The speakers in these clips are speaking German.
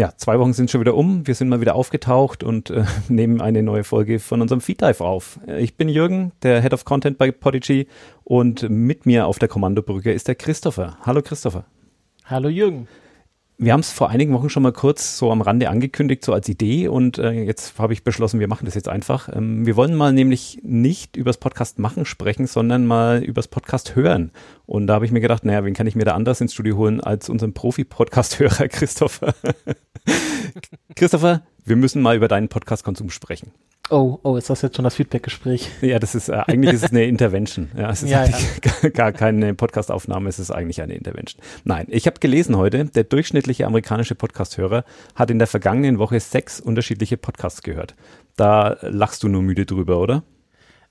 Ja, zwei Wochen sind schon wieder um. Wir sind mal wieder aufgetaucht und äh, nehmen eine neue Folge von unserem Feed Dive auf. Ich bin Jürgen, der Head of Content bei Podigy und mit mir auf der Kommandobrücke ist der Christopher. Hallo Christopher. Hallo Jürgen wir haben es vor einigen Wochen schon mal kurz so am Rande angekündigt, so als Idee und äh, jetzt habe ich beschlossen, wir machen das jetzt einfach. Ähm, wir wollen mal nämlich nicht übers Podcast machen sprechen, sondern mal übers Podcast hören. Und da habe ich mir gedacht, naja, wen kann ich mir da anders ins Studio holen als unseren Profi-Podcast-Hörer Christopher. Christopher, wir müssen mal über deinen Podcast-Konsum sprechen. Oh, oh, ist das jetzt schon das Feedback-Gespräch? Ja, das ist, äh, eigentlich ist es eine Intervention. Ja, es ist ja, ja. gar keine Podcast-Aufnahme, es ist eigentlich eine Intervention. Nein, ich habe gelesen heute, der durchschnittliche amerikanische Podcast-Hörer hat in der vergangenen Woche sechs unterschiedliche Podcasts gehört. Da lachst du nur müde drüber, oder?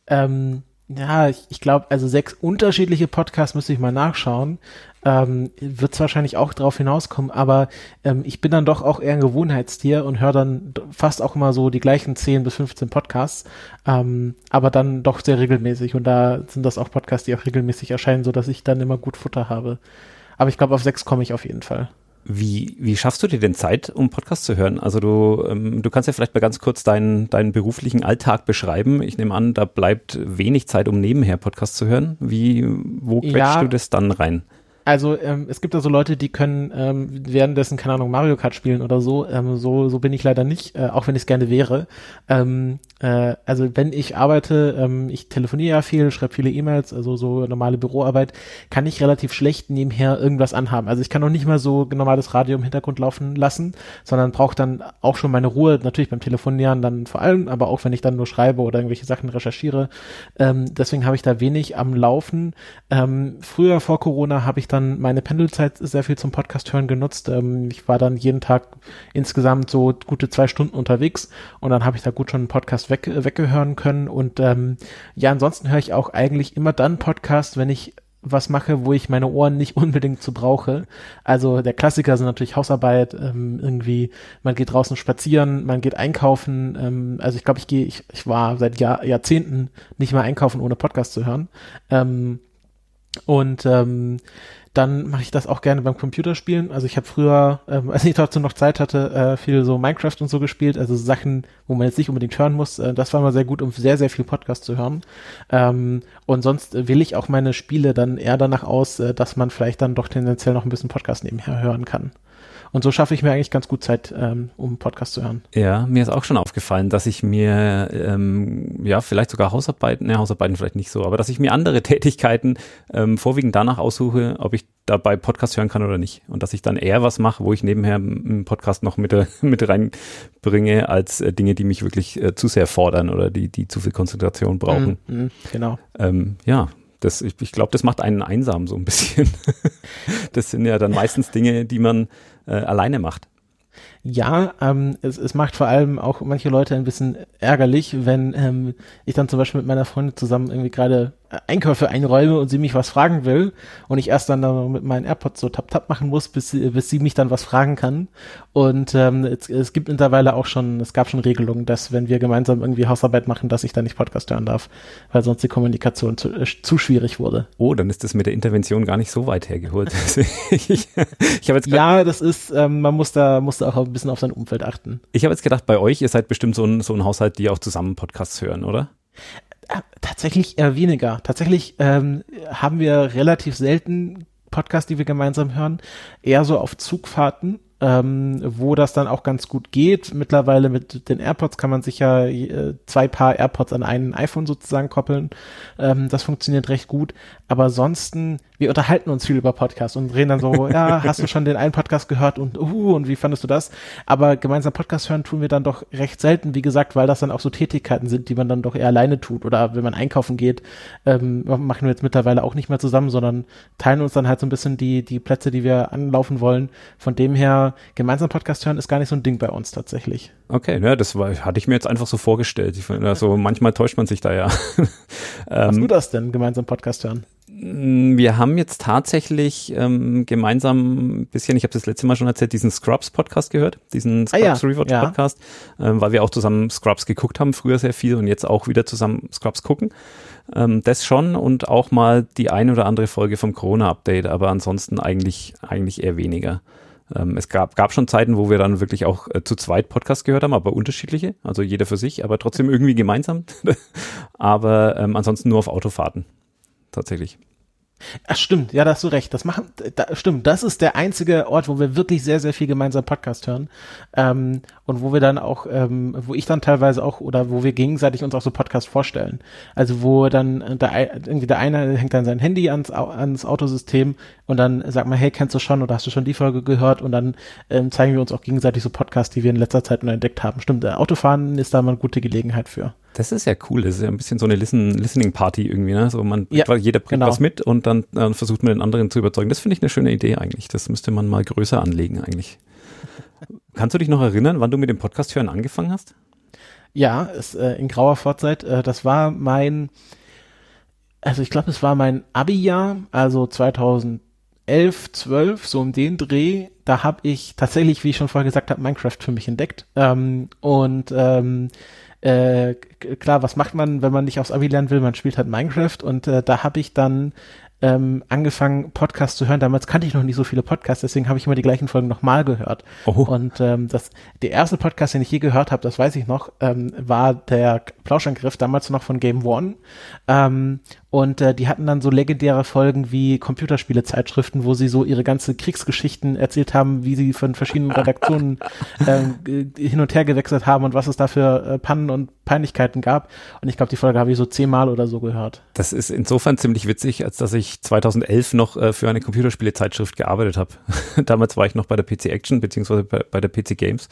Ähm, ja, ich, ich glaube, also sechs unterschiedliche Podcasts müsste ich mal nachschauen. Ähm, Wird es wahrscheinlich auch darauf hinauskommen, aber ähm, ich bin dann doch auch eher ein Gewohnheitstier und höre dann fast auch immer so die gleichen 10 bis 15 Podcasts, ähm, aber dann doch sehr regelmäßig und da sind das auch Podcasts, die auch regelmäßig erscheinen, so dass ich dann immer gut Futter habe. Aber ich glaube, auf sechs komme ich auf jeden Fall. Wie, wie schaffst du dir denn Zeit, um Podcast zu hören? Also du, ähm, du kannst ja vielleicht mal ganz kurz deinen, deinen beruflichen Alltag beschreiben. Ich nehme an, da bleibt wenig Zeit, um nebenher Podcast zu hören. Wie, wo quetschst ja, du das dann rein? Also ähm, es gibt da so Leute, die können ähm, währenddessen, keine Ahnung, Mario Kart spielen oder so. Ähm, so, so bin ich leider nicht, äh, auch wenn ich es gerne wäre. Ähm, äh, also wenn ich arbeite, ähm, ich telefoniere ja viel, schreibe viele E-Mails, also so normale Büroarbeit, kann ich relativ schlecht nebenher irgendwas anhaben. Also ich kann noch nicht mal so normales Radio im Hintergrund laufen lassen, sondern brauche dann auch schon meine Ruhe, natürlich beim Telefonieren dann vor allem, aber auch wenn ich dann nur schreibe oder irgendwelche Sachen recherchiere. Ähm, deswegen habe ich da wenig am Laufen. Ähm, früher vor Corona habe ich dann dann meine Pendelzeit sehr viel zum Podcast hören genutzt. Ähm, ich war dann jeden Tag insgesamt so gute zwei Stunden unterwegs und dann habe ich da gut schon einen Podcast weg, weggehören können. Und ähm, ja, ansonsten höre ich auch eigentlich immer dann Podcast, wenn ich was mache, wo ich meine Ohren nicht unbedingt zu brauche. Also der Klassiker sind natürlich Hausarbeit, ähm, irgendwie, man geht draußen spazieren, man geht einkaufen. Ähm, also ich glaube, ich gehe, ich, ich war seit Jahr, Jahrzehnten nicht mehr einkaufen, ohne Podcast zu hören. Ähm, und ähm, dann mache ich das auch gerne beim Computerspielen. Also ich habe früher, ähm, als ich dazu noch Zeit hatte, äh, viel so Minecraft und so gespielt. Also Sachen, wo man jetzt nicht unbedingt hören muss. Äh, das war mal sehr gut, um sehr, sehr viel Podcast zu hören. Ähm, und sonst wähle ich auch meine Spiele dann eher danach aus, äh, dass man vielleicht dann doch tendenziell noch ein bisschen Podcast nebenher hören kann. Und so schaffe ich mir eigentlich ganz gut Zeit, ähm, um Podcast zu hören. Ja, mir ist auch schon aufgefallen, dass ich mir, ähm, ja, vielleicht sogar Hausarbeiten, ne, Hausarbeiten vielleicht nicht so, aber dass ich mir andere Tätigkeiten ähm, vorwiegend danach aussuche, ob ich dabei Podcast hören kann oder nicht. Und dass ich dann eher was mache, wo ich nebenher einen Podcast noch mit, mit reinbringe, als äh, Dinge, die mich wirklich äh, zu sehr fordern oder die, die zu viel Konzentration brauchen. Mm, mm, genau. Ähm, ja, das, ich, ich glaube, das macht einen einsam so ein bisschen. das sind ja dann meistens Dinge, die man äh, alleine macht. Ja, ähm, es, es macht vor allem auch manche Leute ein bisschen ärgerlich, wenn ähm, ich dann zum Beispiel mit meiner Freundin zusammen irgendwie gerade Einkäufe einräume und sie mich was fragen will und ich erst dann mit meinen AirPods so tap tap machen muss, bis sie, bis sie mich dann was fragen kann. Und ähm, es, es gibt mittlerweile auch schon, es gab schon Regelungen, dass wenn wir gemeinsam irgendwie Hausarbeit machen, dass ich dann nicht Podcast hören darf, weil sonst die Kommunikation zu, äh, zu schwierig wurde. Oh, dann ist das mit der Intervention gar nicht so weit hergeholt. ich, ich jetzt ja, das ist, ähm, man muss da, muss da auch ein bisschen auf sein Umfeld achten. Ich habe jetzt gedacht, bei euch, ihr seid bestimmt so ein, so ein Haushalt, die auch zusammen Podcasts hören, oder? Äh, tatsächlich eher weniger. Tatsächlich ähm, haben wir relativ selten Podcasts, die wir gemeinsam hören, eher so auf Zugfahrten ähm, wo das dann auch ganz gut geht. Mittlerweile mit den AirPods kann man sich ja äh, zwei Paar AirPods an ein iPhone sozusagen koppeln. Ähm, das funktioniert recht gut. Aber ansonsten, wir unterhalten uns viel über Podcasts und reden dann so, ja, hast du schon den einen Podcast gehört und uh, und wie fandest du das? Aber gemeinsam Podcast hören tun wir dann doch recht selten, wie gesagt, weil das dann auch so Tätigkeiten sind, die man dann doch eher alleine tut. Oder wenn man einkaufen geht, ähm, machen wir jetzt mittlerweile auch nicht mehr zusammen, sondern teilen uns dann halt so ein bisschen die, die Plätze, die wir anlaufen wollen. Von dem her gemeinsam Podcast hören ist gar nicht so ein Ding bei uns tatsächlich. Okay, ja, das war, hatte ich mir jetzt einfach so vorgestellt. Ich also manchmal täuscht man sich da ja. Was ähm, du das denn, gemeinsam Podcast hören? Mm, wir haben jetzt tatsächlich ähm, gemeinsam ein bisschen, ich habe das letzte Mal schon erzählt, diesen Scrubs-Podcast gehört, diesen Scrubs ah, ja, Rewatch-Podcast, ja. ähm, weil wir auch zusammen Scrubs geguckt haben, früher sehr viel und jetzt auch wieder zusammen Scrubs gucken. Ähm, das schon und auch mal die ein oder andere Folge vom Corona-Update, aber ansonsten eigentlich, eigentlich eher weniger. Ähm, es gab, gab schon Zeiten, wo wir dann wirklich auch äh, zu zweit Podcasts gehört haben, aber unterschiedliche, also jeder für sich, aber trotzdem irgendwie gemeinsam. aber ähm, ansonsten nur auf Autofahrten. Tatsächlich. Ach stimmt, ja, da hast du recht. Das machen, da, stimmt, das ist der einzige Ort, wo wir wirklich sehr, sehr viel gemeinsam Podcast hören. Ähm, und wo wir dann auch, ähm, wo ich dann teilweise auch, oder wo wir gegenseitig uns auch so Podcast vorstellen. Also wo dann äh, der, irgendwie der eine hängt dann sein Handy ans, ans Autosystem und dann sagt man, hey, kennst du schon oder hast du schon die Folge gehört? Und dann ähm, zeigen wir uns auch gegenseitig so Podcasts, die wir in letzter Zeit nur entdeckt haben. Stimmt, äh, Autofahren ist da mal eine gute Gelegenheit für. Das ist ja cool. Das ist ja ein bisschen so eine Listen Listening Party irgendwie, ne? So man ja, jeder bringt genau. was mit und dann äh, versucht man den anderen zu überzeugen. Das finde ich eine schöne Idee eigentlich. Das müsste man mal größer anlegen eigentlich. Kannst du dich noch erinnern, wann du mit dem Podcast hören angefangen hast? Ja, ist, äh, in grauer Vorzeit. Äh, das war mein, also ich glaube, es war mein Abi-Jahr, also 2011, 12, so um den Dreh. Da habe ich tatsächlich, wie ich schon vorher gesagt habe, Minecraft für mich entdeckt. Ähm, und ähm, äh, klar, was macht man, wenn man nicht aufs Abi lernen will? Man spielt halt Minecraft und äh, da habe ich dann ähm, angefangen, Podcasts zu hören. Damals kannte ich noch nicht so viele Podcasts, deswegen habe ich immer die gleichen Folgen nochmal gehört. Oh. Und ähm, das, der erste Podcast, den ich je gehört habe, das weiß ich noch, ähm, war der Plauschangriff, damals noch von Game One. Ähm, und äh, die hatten dann so legendäre Folgen wie Computerspiele-Zeitschriften, wo sie so ihre ganze Kriegsgeschichten erzählt haben, wie sie von verschiedenen Redaktionen äh, hin und her gewechselt haben und was es da für äh, Pannen und Peinlichkeiten gab. Und ich glaube, die Folge habe ich so zehnmal oder so gehört. Das ist insofern ziemlich witzig, als dass ich 2011 noch äh, für eine Computerspiele-Zeitschrift gearbeitet habe. Damals war ich noch bei der PC Action beziehungsweise bei, bei der PC Games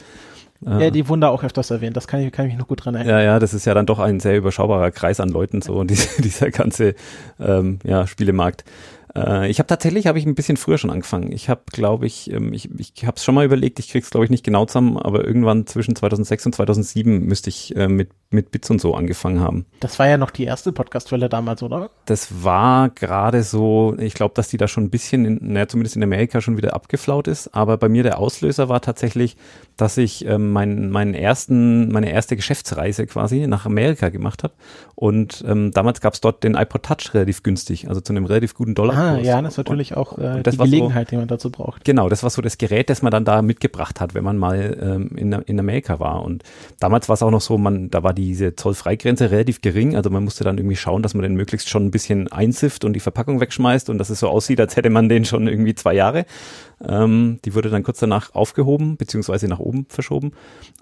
ja, die Wunder auch öfters erwähnt, das kann ich, kann ich mich noch gut dran erinnern. Ja, ja, das ist ja dann doch ein sehr überschaubarer Kreis an Leuten, so diese, dieser ganze ähm, ja, Spielemarkt. Äh, ich habe tatsächlich, habe ich ein bisschen früher schon angefangen. Ich habe, glaube ich, ähm, ich, ich habe es schon mal überlegt, ich krieg's glaube ich nicht genau zusammen, aber irgendwann zwischen 2006 und 2007 müsste ich äh, mit mit Bits und so angefangen haben. Das war ja noch die erste Podcastwelle damals, oder? Das war gerade so, ich glaube, dass die da schon ein bisschen, in, naja, zumindest in Amerika schon wieder abgeflaut ist, aber bei mir der Auslöser war tatsächlich, dass ich ähm, meinen meinen ersten, meine erste Geschäftsreise quasi nach Amerika gemacht habe und ähm, damals gab es dort den iPod Touch relativ günstig, also zu einem relativ guten Dollar. Ah, ja, das ist natürlich und, auch äh, die Gelegenheit, so, die man dazu braucht. Genau, das war so das Gerät, das man dann da mitgebracht hat, wenn man mal ähm, in, in Amerika war. Und damals war es auch noch so, man, da war diese Zollfreigrenze relativ gering, also man musste dann irgendwie schauen, dass man den möglichst schon ein bisschen einsifft und die Verpackung wegschmeißt und dass es so aussieht, als hätte man den schon irgendwie zwei Jahre. Ähm, die wurde dann kurz danach aufgehoben, beziehungsweise nach oben verschoben.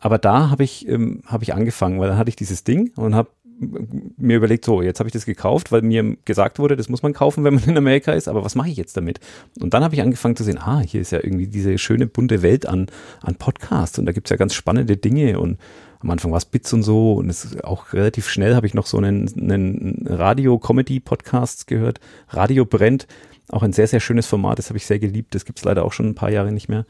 Aber da habe ich, ähm, hab ich angefangen, weil dann hatte ich dieses Ding und habe mir überlegt, so, jetzt habe ich das gekauft, weil mir gesagt wurde, das muss man kaufen, wenn man in Amerika ist, aber was mache ich jetzt damit? Und dann habe ich angefangen zu sehen, ah, hier ist ja irgendwie diese schöne bunte Welt an, an Podcasts und da gibt's ja ganz spannende Dinge und am Anfang war es Bits und so und es auch relativ schnell habe ich noch so einen, einen Radio-Comedy-Podcast gehört, Radio brennt, auch ein sehr, sehr schönes Format, das habe ich sehr geliebt, das gibt's leider auch schon ein paar Jahre nicht mehr.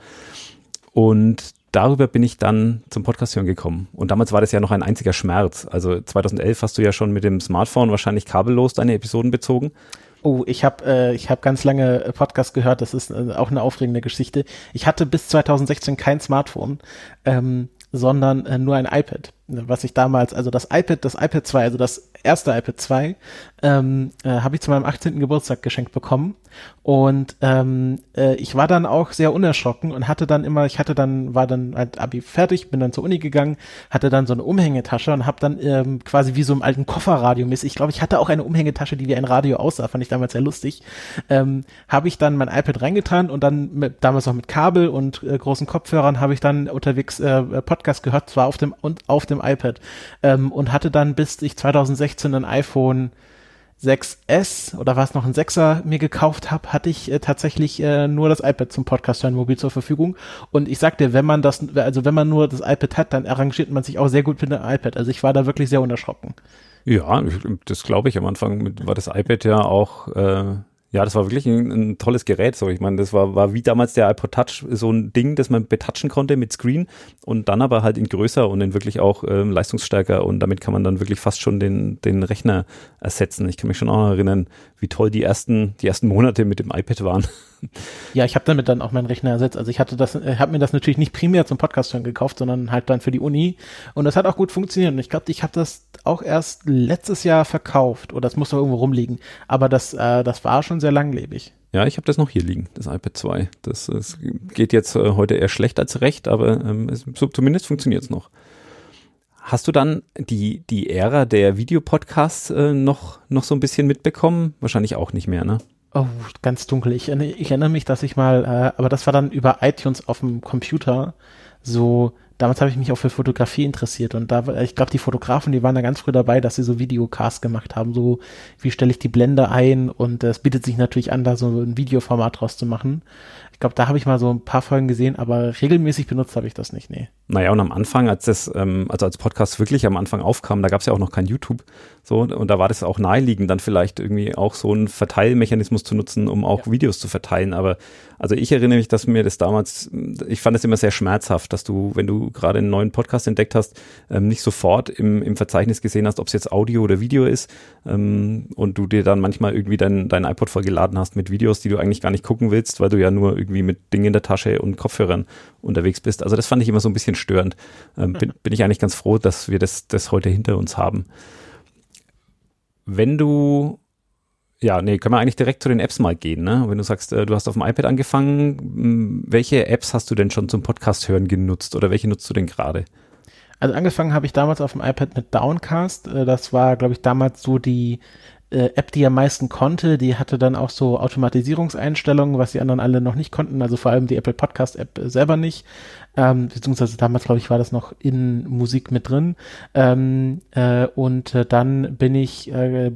Und darüber bin ich dann zum Podcast hören gekommen. Und damals war das ja noch ein einziger Schmerz. Also 2011 hast du ja schon mit dem Smartphone wahrscheinlich kabellos deine Episoden bezogen. Oh, ich habe äh, hab ganz lange äh, Podcast gehört. Das ist äh, auch eine aufregende Geschichte. Ich hatte bis 2016 kein Smartphone, ähm, sondern äh, nur ein iPad was ich damals, also das iPad, das iPad 2, also das erste iPad 2, ähm, äh, habe ich zu meinem 18. Geburtstag geschenkt bekommen. Und ähm, äh, ich war dann auch sehr unerschrocken und hatte dann immer, ich hatte dann, war dann halt Abi fertig, bin dann zur Uni gegangen, hatte dann so eine Umhängetasche und habe dann ähm, quasi wie so im alten Kofferradio mäßig, ich glaube, ich hatte auch eine Umhängetasche, die wie ein Radio aussah, fand ich damals sehr lustig, ähm, habe ich dann mein iPad reingetan und dann mit, damals auch mit Kabel und äh, großen Kopfhörern habe ich dann unterwegs äh, Podcast gehört, zwar auf dem und auf dem dem iPad ähm, und hatte dann bis ich 2016 ein iPhone 6S oder war es noch ein 6er mir gekauft habe, hatte ich äh, tatsächlich äh, nur das iPad zum Podcast hören mobil zur Verfügung. Und ich sagte, wenn man das, also wenn man nur das iPad hat, dann arrangiert man sich auch sehr gut mit dem iPad. Also ich war da wirklich sehr unerschrocken. Ja, das glaube ich. Am Anfang war das iPad ja auch äh, ja, das war wirklich ein, ein, tolles Gerät. So, ich meine, das war, war wie damals der iPod Touch so ein Ding, das man betatschen konnte mit Screen und dann aber halt in größer und in wirklich auch ähm, leistungsstärker und damit kann man dann wirklich fast schon den, den Rechner ersetzen. Ich kann mich schon auch erinnern, wie toll die ersten, die ersten Monate mit dem iPad waren. Ja, ich habe damit dann auch meinen Rechner ersetzt. Also ich hatte das, äh, habe mir das natürlich nicht primär zum Podcast hören gekauft, sondern halt dann für die Uni. Und das hat auch gut funktioniert. Und ich glaube, ich habe das auch erst letztes Jahr verkauft. Oder das muss doch irgendwo rumliegen. Aber das, äh, das war schon sehr langlebig. Ja, ich habe das noch hier liegen, das iPad 2. Das, das geht jetzt äh, heute eher schlecht als recht, aber ähm, es, so, zumindest funktioniert es noch. Hast du dann die, die Ära der Videopodcasts äh, noch, noch so ein bisschen mitbekommen? Wahrscheinlich auch nicht mehr, ne? Oh, ganz dunkel. Ich, ich erinnere mich, dass ich mal, äh, aber das war dann über iTunes auf dem Computer, so damals habe ich mich auch für Fotografie interessiert und da, ich glaube, die Fotografen, die waren da ganz früh dabei, dass sie so Videocasts gemacht haben, so wie stelle ich die Blende ein und es bietet sich natürlich an, da so ein Videoformat draus zu machen. Ich glaube, da habe ich mal so ein paar Folgen gesehen, aber regelmäßig benutzt habe ich das nicht, nee. Naja, und am Anfang, als das, ähm, also als Podcast wirklich am Anfang aufkam, da gab es ja auch noch kein YouTube. So, und da war das auch naheliegend, dann vielleicht irgendwie auch so einen Verteilmechanismus zu nutzen, um auch ja. Videos zu verteilen. Aber also ich erinnere mich, dass mir das damals, ich fand es immer sehr schmerzhaft, dass du, wenn du gerade einen neuen Podcast entdeckt hast, ähm, nicht sofort im, im Verzeichnis gesehen hast, ob es jetzt Audio oder Video ist. Ähm, und du dir dann manchmal irgendwie dein, dein iPod vollgeladen hast mit Videos, die du eigentlich gar nicht gucken willst, weil du ja nur irgendwie mit Dingen in der Tasche und Kopfhörern unterwegs bist. Also das fand ich immer so ein bisschen störend. Ähm, bin, bin ich eigentlich ganz froh, dass wir das, das heute hinter uns haben. Wenn du ja, nee, können wir eigentlich direkt zu den Apps mal gehen, ne? Wenn du sagst, äh, du hast auf dem iPad angefangen, welche Apps hast du denn schon zum Podcast hören genutzt oder welche nutzt du denn gerade? Also angefangen habe ich damals auf dem iPad mit Downcast. Äh, das war, glaube ich, damals so die äh, App, die am meisten konnte. Die hatte dann auch so Automatisierungseinstellungen, was die anderen alle noch nicht konnten. Also vor allem die Apple Podcast App selber nicht. Ähm, beziehungsweise damals, glaube ich, war das noch in Musik mit drin. Ähm, äh, und äh, dann bin ich äh,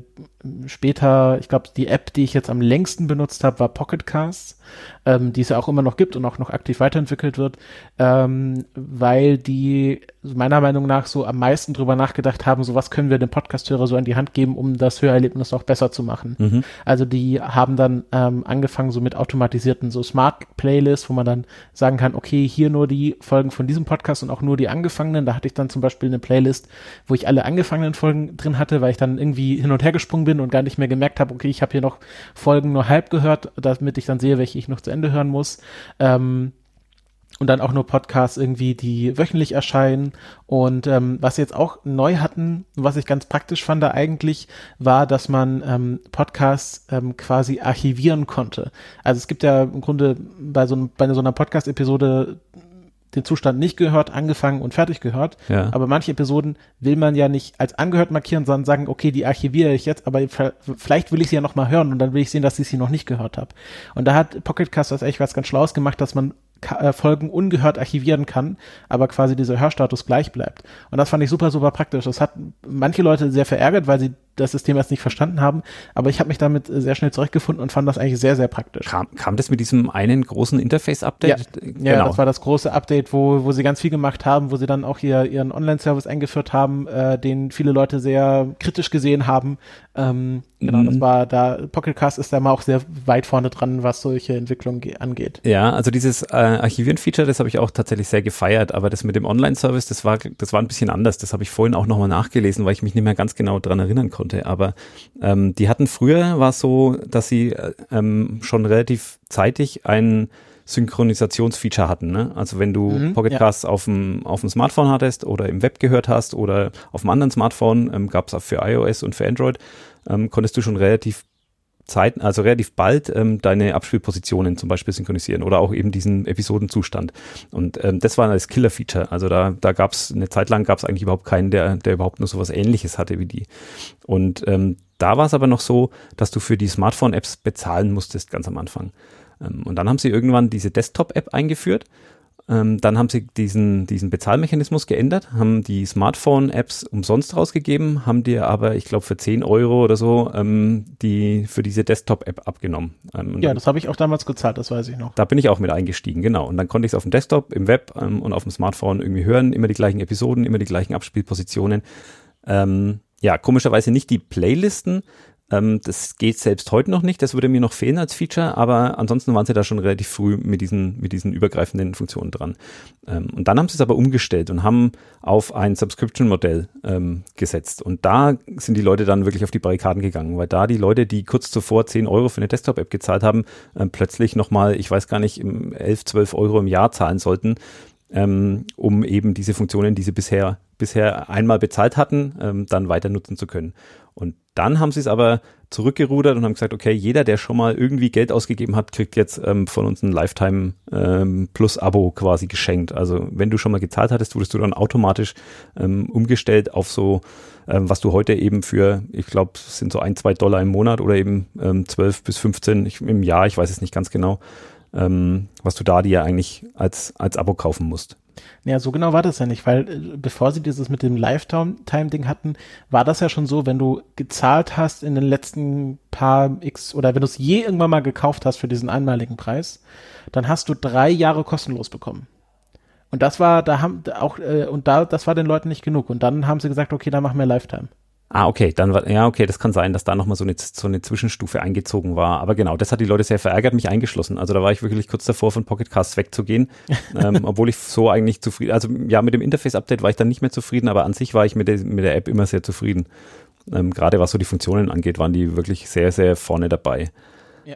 später, ich glaube, die App, die ich jetzt am längsten benutzt habe, war Pocket Casts, ähm, die es ja auch immer noch gibt und auch noch aktiv weiterentwickelt wird, ähm, weil die meiner Meinung nach so am meisten drüber nachgedacht haben, so was können wir dem Podcasthörer so an die Hand geben, um das Hörerlebnis auch besser zu machen. Mhm. Also die haben dann ähm, angefangen so mit automatisierten so Smart Playlists, wo man dann sagen kann, okay, hier nur die Folgen von diesem Podcast und auch nur die angefangenen. Da hatte ich dann zum Beispiel eine Playlist, wo ich alle angefangenen Folgen drin hatte, weil ich dann irgendwie hin und her gesprungen bin und gar nicht mehr gemerkt habe, okay, ich habe hier noch Folgen nur halb gehört, damit ich dann sehe, welche ich noch zu Ende hören muss. Ähm, und dann auch nur Podcasts irgendwie, die wöchentlich erscheinen. Und ähm, was jetzt auch neu hatten, was ich ganz praktisch fand da eigentlich, war, dass man ähm, Podcasts ähm, quasi archivieren konnte. Also es gibt ja im Grunde bei so, bei so einer Podcast-Episode den Zustand nicht gehört, angefangen und fertig gehört. Ja. Aber manche Episoden will man ja nicht als angehört markieren, sondern sagen, okay, die archiviere ich jetzt, aber vielleicht will ich sie ja noch mal hören und dann will ich sehen, dass ich sie noch nicht gehört habe. Und da hat Pocket Cast das echt was ganz Schlaues gemacht, dass man äh, Folgen ungehört archivieren kann, aber quasi dieser Hörstatus gleich bleibt. Und das fand ich super, super praktisch. Das hat manche Leute sehr verärgert, weil sie das System erst nicht verstanden haben, aber ich habe mich damit sehr schnell zurechtgefunden und fand das eigentlich sehr, sehr praktisch. Kam, kam das mit diesem einen großen Interface-Update? Ja, genau. ja, das war das große Update, wo, wo sie ganz viel gemacht haben, wo sie dann auch hier ihren Online-Service eingeführt haben, äh, den viele Leute sehr kritisch gesehen haben. Ähm, genau, mhm. das war da, Pocket Cast ist da mal auch sehr weit vorne dran, was solche Entwicklungen angeht. Ja, also dieses äh, Archivieren-Feature, das habe ich auch tatsächlich sehr gefeiert, aber das mit dem Online-Service, das war, das war ein bisschen anders. Das habe ich vorhin auch nochmal nachgelesen, weil ich mich nicht mehr ganz genau dran erinnern konnte. Aber ähm, die hatten früher, war es so, dass sie äh, ähm, schon relativ zeitig ein Synchronisationsfeature hatten. Ne? Also wenn du mhm, Pocketcasts ja. auf dem auf dem Smartphone hattest oder im Web gehört hast oder auf einem anderen Smartphone, ähm, gab es auch für iOS und für Android, ähm, konntest du schon relativ Zeit, also relativ bald ähm, deine Abspielpositionen zum Beispiel synchronisieren oder auch eben diesen Episodenzustand. Und ähm, das war das Killer-Feature. Also da, da gab es eine Zeit lang gab es eigentlich überhaupt keinen, der, der überhaupt nur sowas ähnliches hatte wie die. Und ähm, da war es aber noch so, dass du für die Smartphone-Apps bezahlen musstest ganz am Anfang. Ähm, und dann haben sie irgendwann diese Desktop-App eingeführt ähm, dann haben sie diesen, diesen Bezahlmechanismus geändert, haben die Smartphone-Apps umsonst rausgegeben, haben dir aber, ich glaube, für 10 Euro oder so ähm, die für diese Desktop-App abgenommen. Ähm, ja, das habe ich auch damals gezahlt, das weiß ich noch. Da bin ich auch mit eingestiegen, genau. Und dann konnte ich es auf dem Desktop, im Web ähm, und auf dem Smartphone irgendwie hören, immer die gleichen Episoden, immer die gleichen Abspielpositionen. Ähm, ja, komischerweise nicht die Playlisten, Ähm, das geht selbst heute noch nicht, das würde mir noch fehlen als Feature, aber ansonsten waren sie da schon relativ früh mit diesen, mit diesen übergreifenden Funktionen dran. Ähm, und dann haben sie es aber umgestellt und haben auf ein Subscription-Modell ähm, gesetzt. Und da sind die Leute dann wirklich auf die Barrikaden gegangen, weil da die Leute, die kurz zuvor 10 Euro für eine Desktop-App gezahlt haben, ähm, plötzlich nochmal, ich weiß gar nicht, 11, 12 Euro im Jahr zahlen sollten, ähm, um eben diese Funktionen, die sie bisher, bisher einmal bezahlt hatten, ähm, dann weiter nutzen zu können. Und dann haben sie es aber zurückgerudert und haben gesagt, okay, jeder, der schon mal irgendwie Geld ausgegeben hat, kriegt jetzt ähm, von uns ein Lifetime ähm, Plus Abo quasi geschenkt. Also wenn du schon mal gezahlt hattest, wurdest du dann automatisch ähm, umgestellt auf so, ähm, was du heute eben für, ich glaube, sind so ein, zwei Dollar im Monat oder eben ähm, 12 bis 15 ich, im Jahr, ich weiß es nicht ganz genau, ähm, was du da dir eigentlich als, als Abo kaufen musst. Ja, so genau war das ja nicht, weil äh, bevor sie dieses mit dem Lifetime-Ding hatten, war das ja schon so, wenn du gezahlt hast in den letzten paar X oder wenn du es je irgendwann mal gekauft hast für diesen einmaligen Preis, dann hast du drei Jahre kostenlos bekommen. Und das war, da haben auch, äh, und da, das war den Leuten nicht genug. Und dann haben sie gesagt, okay, dann machen wir Lifetime. Ah, okay, dann war, ja, okay, das kann sein, dass da nochmal so eine, so eine Zwischenstufe eingezogen war. Aber genau, das hat die Leute sehr verärgert, mich eingeschlossen. Also da war ich wirklich kurz davor, von Pocket Casts wegzugehen, ähm, obwohl ich so eigentlich zufrieden, also ja, mit dem Interface-Update war ich dann nicht mehr zufrieden, aber an sich war ich mit der, mit der App immer sehr zufrieden. Ähm, Gerade was so die Funktionen angeht, waren die wirklich sehr, sehr vorne dabei. Ja.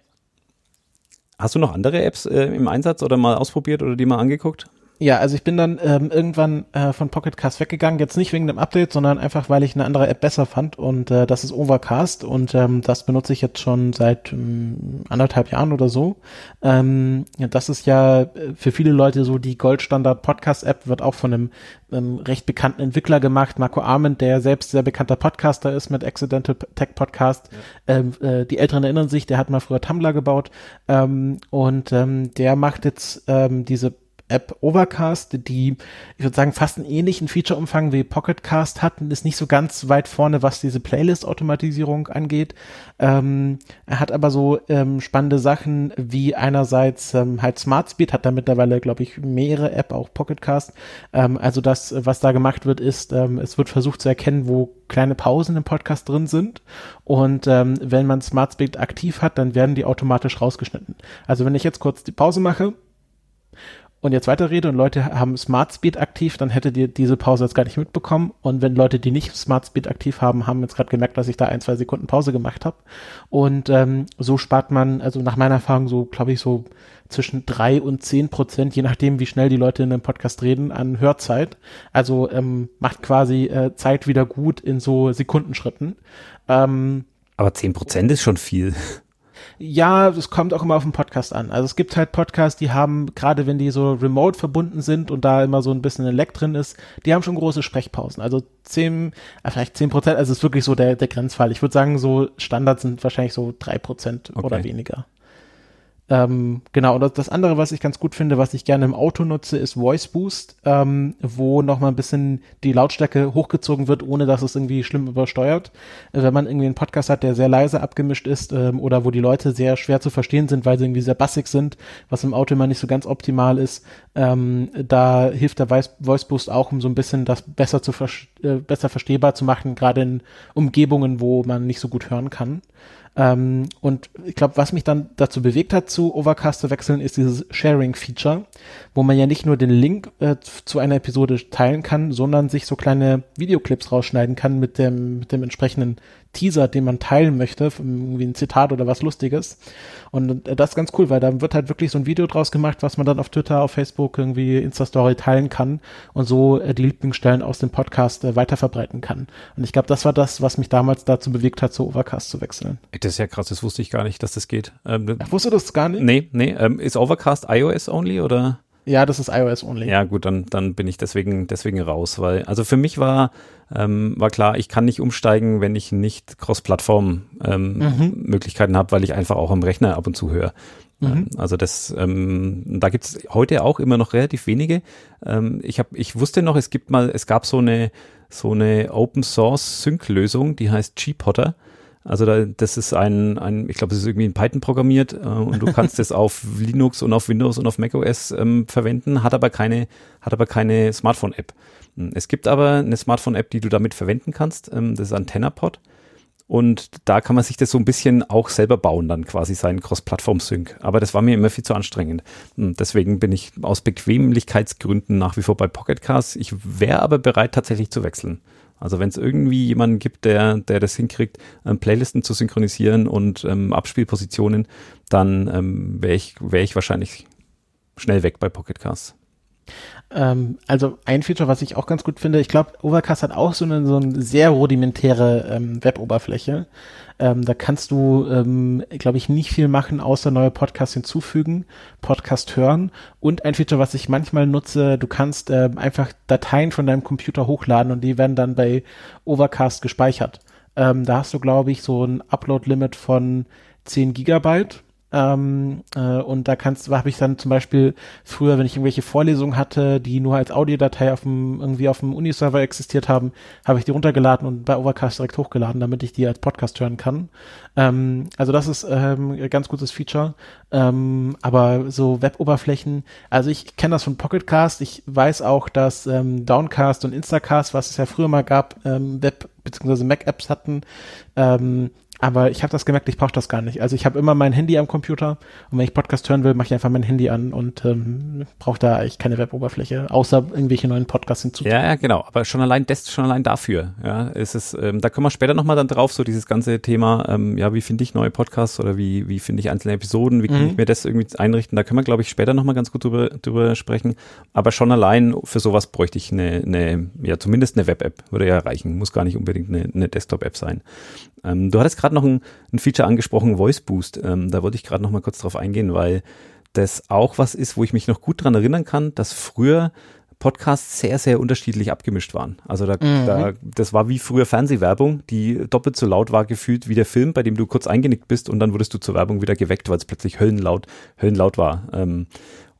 Hast du noch andere Apps äh, im Einsatz oder mal ausprobiert oder die mal angeguckt? Ja, also ich bin dann ähm, irgendwann äh, von Pocket Cast weggegangen, jetzt nicht wegen dem Update, sondern einfach, weil ich eine andere App besser fand und äh, das ist Overcast und ähm, das benutze ich jetzt schon seit ähm, anderthalb Jahren oder so. Ähm, ja, das ist ja äh, für viele Leute so die Goldstandard Podcast App, wird auch von einem ähm, recht bekannten Entwickler gemacht, Marco Arment, der selbst sehr bekannter Podcaster ist mit Accidental Tech Podcast. Ja. Ähm, äh, die Älteren erinnern sich, der hat mal früher Tumblr gebaut ähm, und ähm, der macht jetzt ähm, diese App Overcast, die, ich würde sagen, fast einen ähnlichen Featureumfang wie Pocketcast hat und ist nicht so ganz weit vorne, was diese Playlist-Automatisierung angeht. Ähm, er hat aber so ähm, spannende Sachen wie einerseits ähm, halt Smart Speed, hat da mittlerweile, glaube ich, mehrere App, auch Pocketcast. Ähm, also das, was da gemacht wird, ist, ähm, es wird versucht zu erkennen, wo kleine Pausen im Podcast drin sind. Und ähm, wenn man Smart Speed aktiv hat, dann werden die automatisch rausgeschnitten. Also wenn ich jetzt kurz die Pause mache, und jetzt weiterrede und Leute haben Smart Speed aktiv, dann hättet ihr diese Pause jetzt gar nicht mitbekommen. Und wenn Leute, die nicht Smart Speed aktiv haben, haben jetzt gerade gemerkt, dass ich da ein, zwei Sekunden Pause gemacht habe. Und ähm, so spart man, also nach meiner Erfahrung, so glaube ich, so zwischen drei und zehn Prozent, je nachdem, wie schnell die Leute in einem Podcast reden, an Hörzeit. Also ähm, macht quasi äh, Zeit wieder gut in so Sekundenschritten. Ähm, aber zehn Prozent ist schon viel. Ja, es kommt auch immer auf den Podcast an. Also es gibt halt Podcasts, die haben, gerade wenn die so remote verbunden sind und da immer so ein bisschen ein Leck drin ist, die haben schon große Sprechpausen. Also zehn, äh, vielleicht zehn Prozent, also es ist wirklich so der, der Grenzfall. Ich würde sagen, so Standard sind wahrscheinlich so drei Prozent okay. oder weniger. Ähm, genau, und das andere, was ich ganz gut finde, was ich gerne im Auto nutze, ist Voice Boost, ähm, wo nochmal ein bisschen die Lautstärke hochgezogen wird, ohne dass es irgendwie schlimm übersteuert. Äh, wenn man irgendwie einen Podcast hat, der sehr leise abgemischt ist ähm, oder wo die Leute sehr schwer zu verstehen sind, weil sie irgendwie sehr bassig sind, was im Auto immer nicht so ganz optimal ist, ähm, da hilft der Voice Boost auch, um so ein bisschen das besser zu äh, besser verstehbar zu machen, gerade in Umgebungen, wo man nicht so gut hören kann. Ähm, und ich glaube, was mich dann dazu bewegt hat, zu Overcast zu wechseln, ist dieses Sharing-Feature, wo man ja nicht nur den Link äh, zu einer Episode teilen kann, sondern sich so kleine Videoclips rausschneiden kann mit dem, mit dem entsprechenden Teaser, den man teilen möchte, irgendwie ein Zitat oder was Lustiges. Und das ist ganz cool, weil da wird halt wirklich so ein Video draus gemacht, was man dann auf Twitter, auf Facebook, irgendwie Insta-Story teilen kann und so äh, die Lieblingsstellen aus dem Podcast äh, weiterverbreiten kann. Und ich glaube, das war das, was mich damals dazu bewegt hat, zu Overcast zu wechseln. Das ist ja krass, das wusste ich gar nicht, dass das geht. Ähm, Ach, wusstest du das gar nicht? Nee, nee. Ähm, ist Overcast iOS only oder? Ja, das ist iOS only. Ja, gut, dann, dann bin ich deswegen, deswegen raus, weil, also für mich war, ähm, war klar, ich kann nicht umsteigen, wenn ich nicht Cross-Plattform-Möglichkeiten ähm, mhm. habe, weil ich einfach auch am Rechner ab und zu höre. Mhm. Ähm, also das, ähm, da gibt's heute auch immer noch relativ wenige. Ähm, ich habe, ich wusste noch, es gibt mal, es gab so eine so eine Open Source Sync Lösung, die heißt G-Potter. Also da, das ist ein, ein ich glaube, das ist irgendwie in Python programmiert äh, und du kannst es auf Linux und auf Windows und auf macOS ähm, verwenden, hat aber keine, hat aber keine Smartphone-App. Es gibt aber eine Smartphone-App, die du damit verwenden kannst. Ähm, das ist AntennaPod. Und da kann man sich das so ein bisschen auch selber bauen, dann quasi seinen Cross-Plattform-Sync. Aber das war mir immer viel zu anstrengend. Und deswegen bin ich aus Bequemlichkeitsgründen nach wie vor bei Pocket Cast. Ich wäre aber bereit, tatsächlich zu wechseln. Also wenn es irgendwie jemanden gibt, der, der das hinkriegt, ähm, Playlisten zu synchronisieren und ähm, Abspielpositionen, dann ähm, wäre ich, wär ich wahrscheinlich schnell weg bei Pocket Cast. Ähm, also ein Feature, was ich auch ganz gut finde, ich glaube, Overcast hat auch so eine, so eine sehr rudimentäre ähm, Web-Oberfläche. Ähm, da kannst du, ähm, glaube ich, nicht viel machen, außer neue Podcasts hinzufügen, Podcast hören. Und ein Feature, was ich manchmal nutze, du kannst äh, einfach Dateien von deinem Computer hochladen und die werden dann bei Overcast gespeichert. Ähm, da hast du, glaube ich, so ein Upload-Limit von 10 Gigabyte ähm, äh, und da kannst, habe ich dann zum Beispiel früher, wenn ich irgendwelche Vorlesungen hatte, die nur als Audiodatei auf dem, irgendwie auf dem Uniserver existiert haben, habe ich die runtergeladen und bei Overcast direkt hochgeladen, damit ich die als Podcast hören kann. Ähm, also das ist ähm, ein ganz gutes Feature. Ähm, aber so Web-Oberflächen, also ich kenne das von Pocketcast, ich weiß auch, dass ähm, Downcast und Instacast, was es ja früher mal gab, ähm, Web- bzw. Mac-Apps hatten, ähm, aber ich habe das gemerkt, ich brauche das gar nicht. Also ich habe immer mein Handy am Computer und wenn ich Podcast hören will, mache ich einfach mein Handy an und ähm, brauche da eigentlich keine Web-Oberfläche, außer irgendwelche neuen Podcasts hinzuzufügen. Ja, ja, genau. Aber schon allein das, schon allein dafür, ja, ist es, ähm, da kommen wir später nochmal dann drauf, so dieses ganze Thema, ähm, ja, wie finde ich neue Podcasts oder wie, wie finde ich einzelne Episoden, wie kann mhm. ich mir das irgendwie einrichten, da können wir, glaube ich, später nochmal ganz gut drüber, drüber sprechen. Aber schon allein für sowas bräuchte ich eine, eine ja, zumindest eine Web-App, würde ja reichen, muss gar nicht unbedingt eine, eine Desktop-App sein. Ähm, du hattest gerade noch ein, ein, Feature angesprochen, Voice Boost. Ähm, da wollte ich gerade noch mal kurz drauf eingehen, weil das auch was ist, wo ich mich noch gut dran erinnern kann, dass früher Podcasts sehr, sehr unterschiedlich abgemischt waren. Also da, mhm. da, das war wie früher Fernsehwerbung, die doppelt so laut war gefühlt wie der Film, bei dem du kurz eingenickt bist und dann wurdest du zur Werbung wieder geweckt, weil es plötzlich höllenlaut, höllenlaut war. Ähm,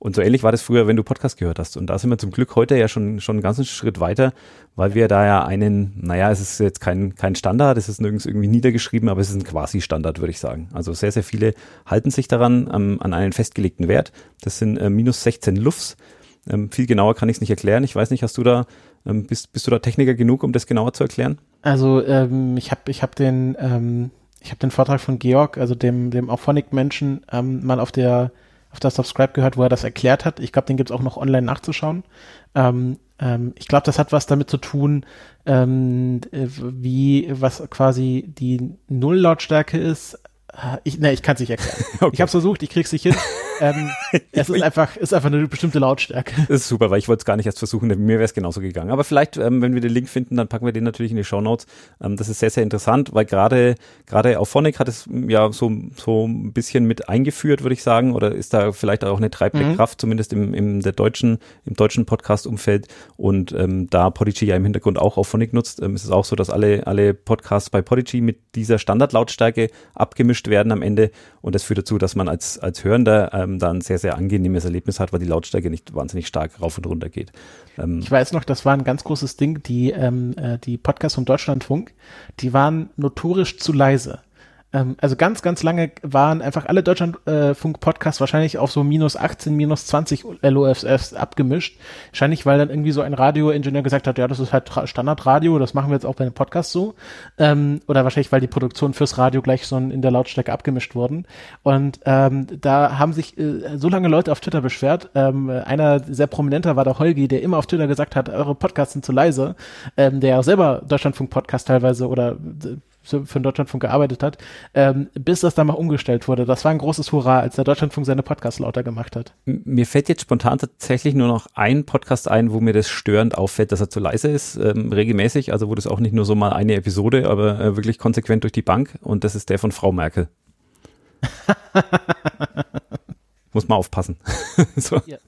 und so ähnlich war das früher, wenn du Podcast gehört hast. Und da sind wir zum Glück heute ja schon, schon einen ganzen Schritt weiter, weil wir da ja einen, naja, es ist jetzt kein, kein Standard, es ist nirgends irgendwie niedergeschrieben, aber es ist ein Quasi-Standard, würde ich sagen. Also sehr, sehr viele halten sich daran, ähm, an einen festgelegten Wert. Das sind äh, minus 16 Lufs. Ähm, viel genauer kann ich es nicht erklären. Ich weiß nicht, hast du da, ähm, bist, bist du da Techniker genug, um das genauer zu erklären? Also ähm, ich habe ich hab den, ähm, ich habe den Vortrag von Georg, also dem, dem Auphonic-Menschen, ähm, mal auf der auf das Subscribe gehört, wo er das erklärt hat. Ich glaube, den gibt es auch noch online nachzuschauen. Ähm, ähm, ich glaube, das hat was damit zu tun, ähm, äh, wie was quasi die Nulllautstärke ist. Äh, ich, ne, ich kann es nicht erklären. Okay. Ich habe versucht, ich krieg's nicht hin. Ähm, es ist einfach, ist einfach eine bestimmte Lautstärke. Das ist super, weil ich wollte es gar nicht erst versuchen, mir wäre es genauso gegangen. Aber vielleicht, ähm, wenn wir den Link finden, dann packen wir den natürlich in die Show Notes. Ähm, das ist sehr, sehr interessant, weil gerade gerade auf Phonic hat es ja so, so ein bisschen mit eingeführt, würde ich sagen, oder ist da vielleicht auch eine treibende mhm. Kraft, zumindest im, im der deutschen, im deutschen Podcast-Umfeld. Und ähm, da Podigy ja im Hintergrund auch auf Phonic nutzt, ähm, ist es auch so, dass alle, alle Podcasts bei Podigy mit dieser Standardlautstärke abgemischt werden am Ende. Und das führt dazu, dass man als, als Hörender ähm, da ein sehr, sehr angenehmes Erlebnis hat, weil die Lautstärke nicht wahnsinnig stark rauf und runter geht. Ähm, ich weiß noch, das war ein ganz großes Ding, die, ähm, äh, die Podcasts vom Deutschlandfunk, die waren notorisch zu leise. Ähm, also ganz, ganz lange waren einfach alle Deutschlandfunk-Podcasts wahrscheinlich auf so minus 18, minus 20 LOFS abgemischt. Wahrscheinlich, weil dann irgendwie so ein Radioingenieur gesagt hat, ja, das ist halt Standardradio, das machen wir jetzt auch bei den Podcasts so. Ähm, oder wahrscheinlich, weil die Produktionen fürs Radio gleich so in der Lautstärke abgemischt wurden. Und ähm, da haben sich äh, so lange Leute auf Twitter beschwert. Ähm, einer sehr prominenter war der Holgi, der immer auf Twitter gesagt hat, eure Podcasts sind zu leise. Ähm, der auch selber Deutschlandfunk-Podcast teilweise oder äh, für den Deutschlandfunk gearbeitet hat, ähm, bis das dann mal umgestellt wurde. Das war ein großes Hurra, als der Deutschlandfunk seine Podcasts lauter gemacht hat. Mir fällt jetzt spontan tatsächlich nur noch ein Podcast ein, wo mir das störend auffällt, dass er zu leise ist, ähm, regelmäßig, also wo das auch nicht nur so mal eine Episode, aber äh, wirklich konsequent durch die Bank und das ist der von Frau Merkel. Muss man aufpassen. so. Ja.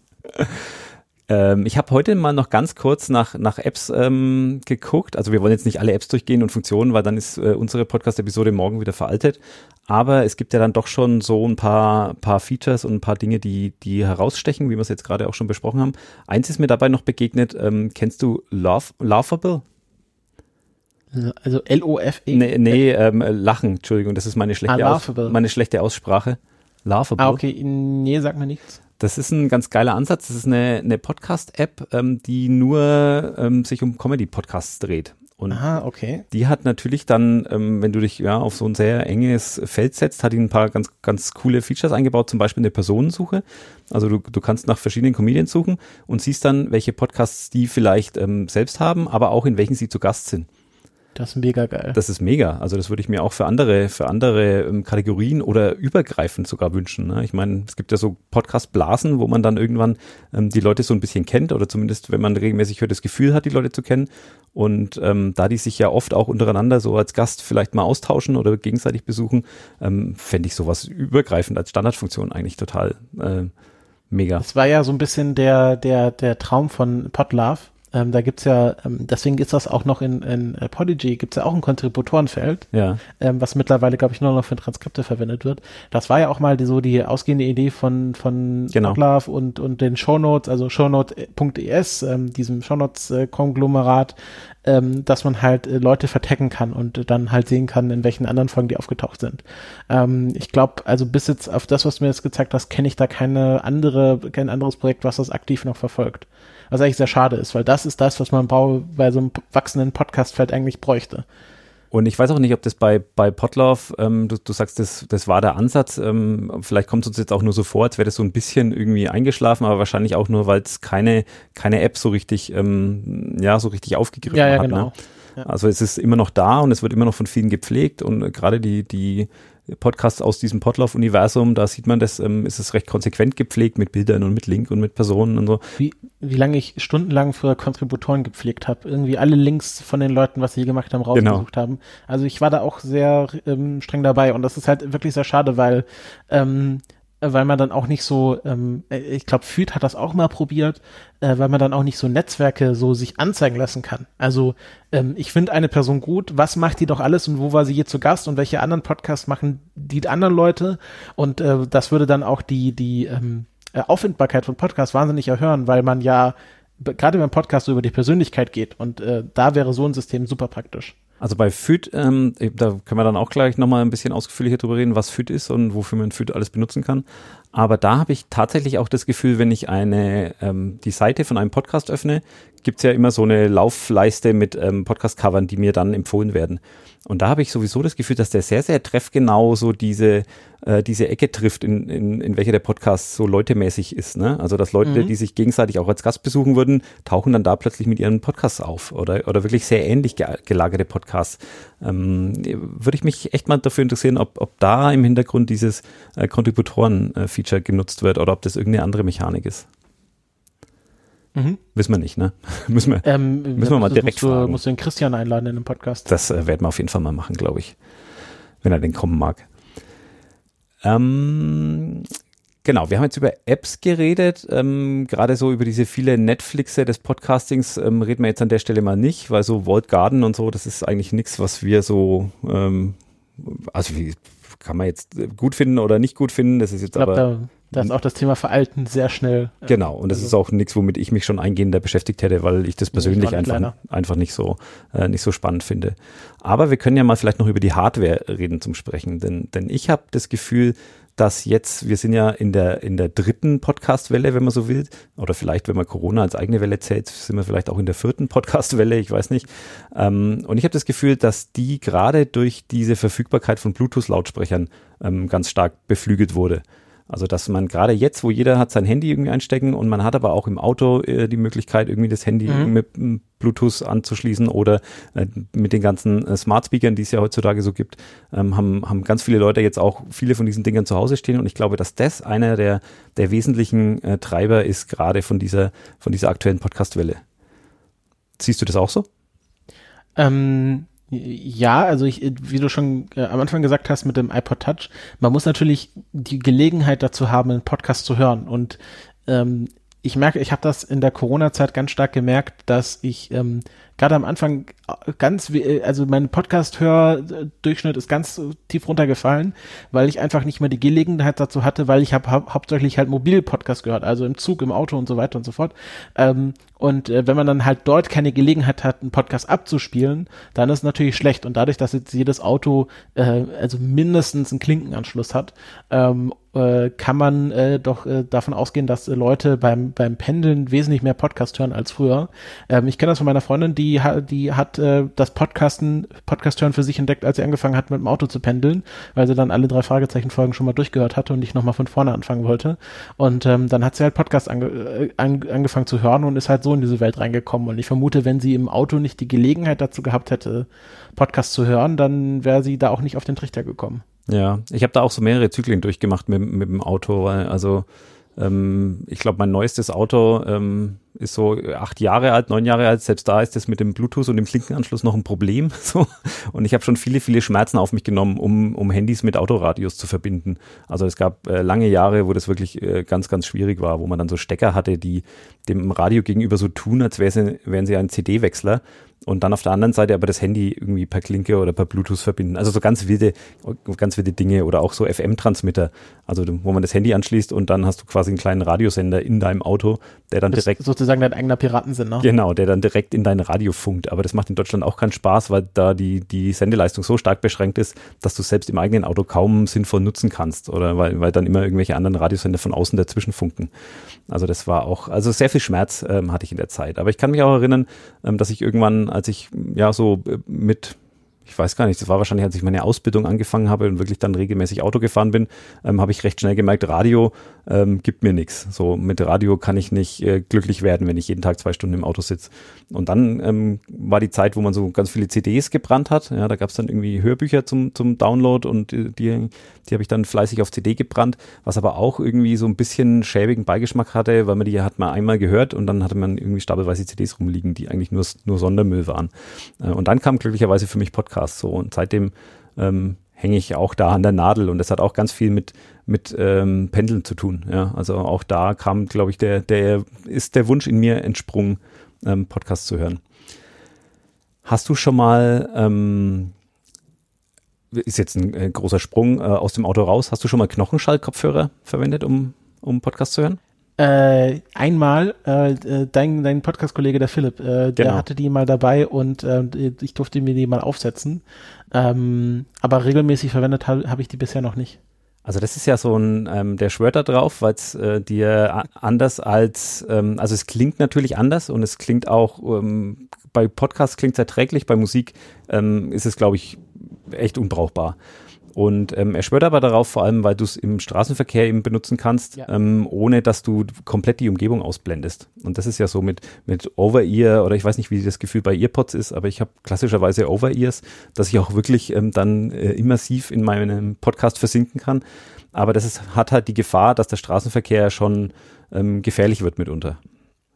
Ähm, ich habe heute mal noch ganz kurz nach, nach Apps ähm, geguckt. Also wir wollen jetzt nicht alle Apps durchgehen und Funktionen, weil dann ist äh, unsere Podcast-Episode morgen wieder veraltet. Aber es gibt ja dann doch schon so ein paar, paar Features und ein paar Dinge, die, die herausstechen, wie wir es jetzt gerade auch schon besprochen haben. Eins ist mir dabei noch begegnet. Ähm, kennst du Laugh, Laughable? Also L-O-F-E? Nee, nee ähm, Lachen, Entschuldigung, das ist meine schlechte, ah, meine schlechte Aussprache. Laughable. Ah, okay, nee, sag mir nichts. Das ist ein ganz geiler Ansatz. Das ist eine, eine Podcast-App, ähm, die nur ähm, sich um Comedy-Podcasts dreht. Und Aha, okay. die hat natürlich dann, ähm, wenn du dich ja auf so ein sehr enges Feld setzt, hat die ein paar ganz, ganz coole Features eingebaut, zum Beispiel eine Personensuche. Also du, du kannst nach verschiedenen Comedians suchen und siehst dann, welche Podcasts die vielleicht ähm, selbst haben, aber auch in welchen sie zu Gast sind. Das ist mega geil. Das ist mega. Also das würde ich mir auch für andere, für andere ähm, Kategorien oder übergreifend sogar wünschen. Ne? Ich meine, es gibt ja so Podcast-Blasen, wo man dann irgendwann ähm, die Leute so ein bisschen kennt oder zumindest, wenn man regelmäßig hört, das Gefühl hat, die Leute zu kennen. Und ähm, da die sich ja oft auch untereinander so als Gast vielleicht mal austauschen oder gegenseitig besuchen, ähm, fände ich sowas übergreifend als Standardfunktion eigentlich total äh, mega. Das war ja so ein bisschen der, der, der Traum von Podlove. Ähm, da gibt's ja, ähm, deswegen ist das auch noch in, in äh, Podigy, gibt's ja auch ein Kontributorenfeld, Ja, ähm, was mittlerweile, glaube ich, nur noch für Transkripte verwendet wird. Das war ja auch mal die, so die ausgehende Idee von, von Genau. Podlove und, und den Shownotes, also shownote.es, ähm, diesem Shownotes-Konglomerat, ähm, dass man halt äh, Leute vertecken kann und äh, dann halt sehen kann, in welchen anderen Folgen die aufgetaucht sind. Ähm, ich glaube, also bis jetzt auf das, was du mir jetzt gezeigt hast, kenne ich da keine andere, kein anderes Projekt, was das aktiv noch verfolgt. Was eigentlich sehr schade ist, weil das ist das, was man bei so einem wachsenden Podcastfeld eigentlich bräuchte. Und ich weiß auch nicht, ob das bei, bei Potlauf, ähm, du, du sagst, das, das war der Ansatz. Ähm, vielleicht kommt es uns jetzt auch nur so vor, als wäre das so ein bisschen irgendwie eingeschlafen, aber wahrscheinlich auch nur, weil es keine, keine App so richtig, ähm, ja, so richtig aufgegriffen Ja, ja, hat. genau. Ne? Ja. Also es ist immer noch da und es wird immer noch von vielen gepflegt und gerade die, die Podcasts aus diesem Potlauf-Universum, da sieht man das, ähm, ist es recht konsequent gepflegt mit Bildern und mit Link und mit Personen und so. Wie, wie lange ich stundenlang für Kontributoren gepflegt habe. Irgendwie alle Links von den Leuten, was sie gemacht haben, rausgesucht haben. Also ich war da auch sehr ähm, streng dabei und das ist halt wirklich sehr schade, weil ähm, weil man dann auch nicht so, ähm, äh, ich glaube, Füd hat das auch mal probiert, äh, weil man dann auch nicht so Netzwerke so sich anzeigen lassen kann. Also ähm, ich finde eine Person gut, was macht die doch alles und wo war sie je zu Gast und welche anderen Podcasts machen die anderen Leute und äh, das würde dann auch die, die ähm, äh, Auffindbarkeit von Podcasts wahnsinnig erhöhen, weil man ja gerade beim Podcast so über die Persönlichkeit geht und äh, da wäre so ein System super praktisch. Also bei FÜD, ähm, da können wir dann auch gleich nochmal ein bisschen ausführlicher drüber reden, was FÜD ist und wofür man FÜD alles benutzen kann. Aber da habe ich tatsächlich auch das Gefühl, wenn ich eine ähm, die Seite von einem Podcast öffne, gibt's ja immer so eine Laufleiste mit ähm, Podcast-Covern, die mir dann empfohlen werden. Und da habe ich sowieso das Gefühl, dass der sehr, sehr treffgenau so diese, äh, diese Ecke trifft, in, in, in welcher der Podcast so leutemäßig ist. Ne? Also dass Leute, Mhm. die sich gegenseitig auch als Gast besuchen würden, tauchen dann da plötzlich mit ihren Podcasts auf oder, oder wirklich sehr ähnlich ge gelagerte Podcasts. Ähm, würde ich mich echt mal dafür interessieren, ob, ob da im Hintergrund dieses äh, Kontributoren-Feature genutzt wird oder ob das irgendeine andere Mechanik ist. Mhm. Wissen wir nicht, ne? Müssen wir. Ähm, Müssen wir mal musst direkt du, fragen. musst du den Christian einladen in den Podcast. Das äh, werden wir auf jeden Fall mal machen, glaube ich. Wenn er denn kommen mag. Ähm, genau, wir haben jetzt über Apps geredet. Ähm, Gerade so über diese viele Netflixe des Podcastings ähm, reden wir jetzt an der Stelle mal nicht, weil so Vault Garden und so, das ist eigentlich nichts, was wir so, ähm, also wie kann man jetzt äh, gut finden oder nicht gut finden. Das ist jetzt Ich glaube, aber. da, da ist auch das Thema Veralten sehr schnell. äh, Genau, und das also- ist auch nichts, womit ich mich schon eingehender beschäftigt hätte, weil ich das persönlich ich einfach, einfach nicht so äh, nicht so spannend finde. Aber wir können ja mal vielleicht noch über die Hardware reden zum Sprechen, denn denn ich habe das Gefühl, dass jetzt wir sind ja in der in der dritten Podcast-Welle, wenn man so will, oder vielleicht wenn man Corona als eigene Welle zählt, sind wir vielleicht auch in der vierten Podcast-Welle, ich weiß nicht. Ähm, und ich habe das Gefühl, dass die gerade durch diese Verfügbarkeit von Bluetooth-Lautsprechern ähm, ganz stark beflügelt wurde. Also dass man gerade jetzt, wo jeder hat sein Handy irgendwie einstecken und man hat aber auch im Auto äh, die Möglichkeit, irgendwie das Handy Mhm. mit m, Bluetooth anzuschließen oder äh, mit den ganzen äh, Smart Speakern, die es ja heutzutage so gibt, ähm, haben, haben ganz viele Leute jetzt auch viele von diesen Dingern zu Hause stehen und ich glaube, dass das einer der, der wesentlichen äh, Treiber ist, gerade von dieser, von dieser aktuellen Podcast-Welle. Siehst du das auch so? Ähm, ja, also ich, wie du schon äh, am Anfang gesagt hast mit dem iPod Touch, man muss natürlich die Gelegenheit dazu haben, einen Podcast zu hören. Und ähm, ich merke, ich habe das in der Corona-Zeit ganz stark gemerkt, dass ich ähm, gerade am Anfang äh, ganz, äh, also mein Podcast-Hör-Durchschnitt ist ganz tief runtergefallen, weil ich einfach nicht mehr die Gelegenheit dazu hatte, weil ich habe hau hauptsächlich halt mobile Podcasts gehört, also im Zug, im Auto und so weiter und so fort. Ähm, und äh, wenn man dann halt dort keine Gelegenheit hat, einen Podcast abzuspielen, dann ist es natürlich schlecht. Und dadurch, dass jetzt jedes Auto äh, also mindestens einen Klinkenanschluss hat, ähm, äh, kann man äh, doch äh, davon ausgehen, dass äh, Leute beim, beim Pendeln wesentlich mehr Podcast hören als früher. Ähm, ich kenne das von meiner Freundin, die, die hat äh, das Podcasten, Podcast hören für sich entdeckt, als sie angefangen hat, mit dem Auto zu pendeln, weil sie dann alle drei Fragezeichen-Folgen schon mal durchgehört hatte und nicht nochmal von vorne anfangen wollte. Und ähm, dann hat sie halt Podcast ange, äh, an, angefangen zu hören und ist halt so in diese Welt reingekommen. Und ich vermute, wenn sie im Auto nicht die Gelegenheit dazu gehabt hätte, Podcast zu hören, dann wäre sie da auch nicht auf den Trichter gekommen. Ja, ich habe da auch so mehrere Zyklen durchgemacht mit, mit dem Auto, weil also ähm, ich glaube, mein neuestes Auto ähm, ist so acht Jahre alt, neun Jahre alt. Selbst da ist das mit dem Bluetooth und dem Klinkenanschluss noch ein Problem. So. Und ich habe schon viele, viele Schmerzen auf mich genommen, um, um Handys mit Autoradios zu verbinden. Also es gab äh, lange Jahre, wo das wirklich äh, ganz, ganz schwierig war, wo man dann so Stecker hatte, die dem Radio gegenüber so tun, als wär sie, wären sie ein CD-Wechsler und dann auf der anderen Seite aber das Handy irgendwie per Klinke oder per Bluetooth verbinden. Also so ganz wilde, ganz wilde Dinge oder auch so FM-Transmitter, also wo man das Handy anschließt und dann hast du quasi einen kleinen Radiosender in deinem Auto, der dann das direkt sozusagen dein eigener Piratensender. Genau, der dann direkt in dein Radio funkt. Aber das macht in Deutschland auch keinen Spaß, weil da die die Sendeleistung so stark beschränkt ist, dass du selbst im eigenen Auto kaum sinnvoll nutzen kannst oder weil weil dann immer irgendwelche anderen Radiosender von außen dazwischen funken. Also das war auch, also sehr viel Schmerz ähm, hatte ich in der Zeit. Aber ich kann mich auch erinnern, ähm, dass ich irgendwann, als ich ja so äh, mit ich weiß gar nicht, das war wahrscheinlich, als ich meine Ausbildung angefangen habe und wirklich dann regelmäßig Auto gefahren bin, ähm, habe ich recht schnell gemerkt, Radio ähm, gibt mir nichts. So mit Radio kann ich nicht äh, glücklich werden, wenn ich jeden Tag zwei Stunden im Auto sitze. Und dann ähm, war die Zeit, wo man so ganz viele CDs gebrannt hat. Ja, da gab es dann irgendwie Hörbücher zum, zum Download und die, die habe ich dann fleißig auf CD gebrannt, was aber auch irgendwie so ein bisschen schäbigen Beigeschmack hatte, weil man die hat man einmal gehört und dann hatte man irgendwie stapelweise CDs rumliegen, die eigentlich nur, nur Sondermüll waren. Äh, und dann kam glücklicherweise für mich Podcast Podcast so. Und seitdem ähm, hänge ich auch da an der Nadel und das hat auch ganz viel mit mit ähm, Pendeln zu tun. Ja, also auch da kam, glaube ich, der der ist der Wunsch in mir entsprungen, ähm, Podcast zu hören. Hast du schon mal ähm, ist jetzt ein äh, großer Sprung äh, aus dem Auto raus. Hast du schon mal Knochenschallkopfhörer verwendet, um um Podcast zu hören? Äh, einmal, äh, äh, dein, dein Podcast-Kollege, der Philipp, äh, der genau. hatte die mal dabei und äh, ich durfte mir die mal aufsetzen. Ähm, aber regelmäßig verwendet habe hab ich die bisher noch nicht. Also das ist ja so ein, ähm, der schwört da drauf, weil es äh, dir anders als, ähm, also es klingt natürlich anders und es klingt auch, ähm, bei Podcasts klingt es erträglich, bei Musik ähm, ist es, glaube ich, echt unbrauchbar. Und ähm, er schwört aber darauf, vor allem, weil du es im Straßenverkehr eben benutzen kannst, ja. ähm, ohne dass du komplett die Umgebung ausblendest. Und das ist ja so mit, mit Over-Ear oder ich weiß nicht, wie das Gefühl bei Earpods ist, aber ich habe klassischerweise Over-Ears, dass ich auch wirklich ähm, dann äh, immersiv in meinem Podcast versinken kann. Aber das ist, hat halt die Gefahr, dass der Straßenverkehr schon ähm, gefährlich wird mitunter.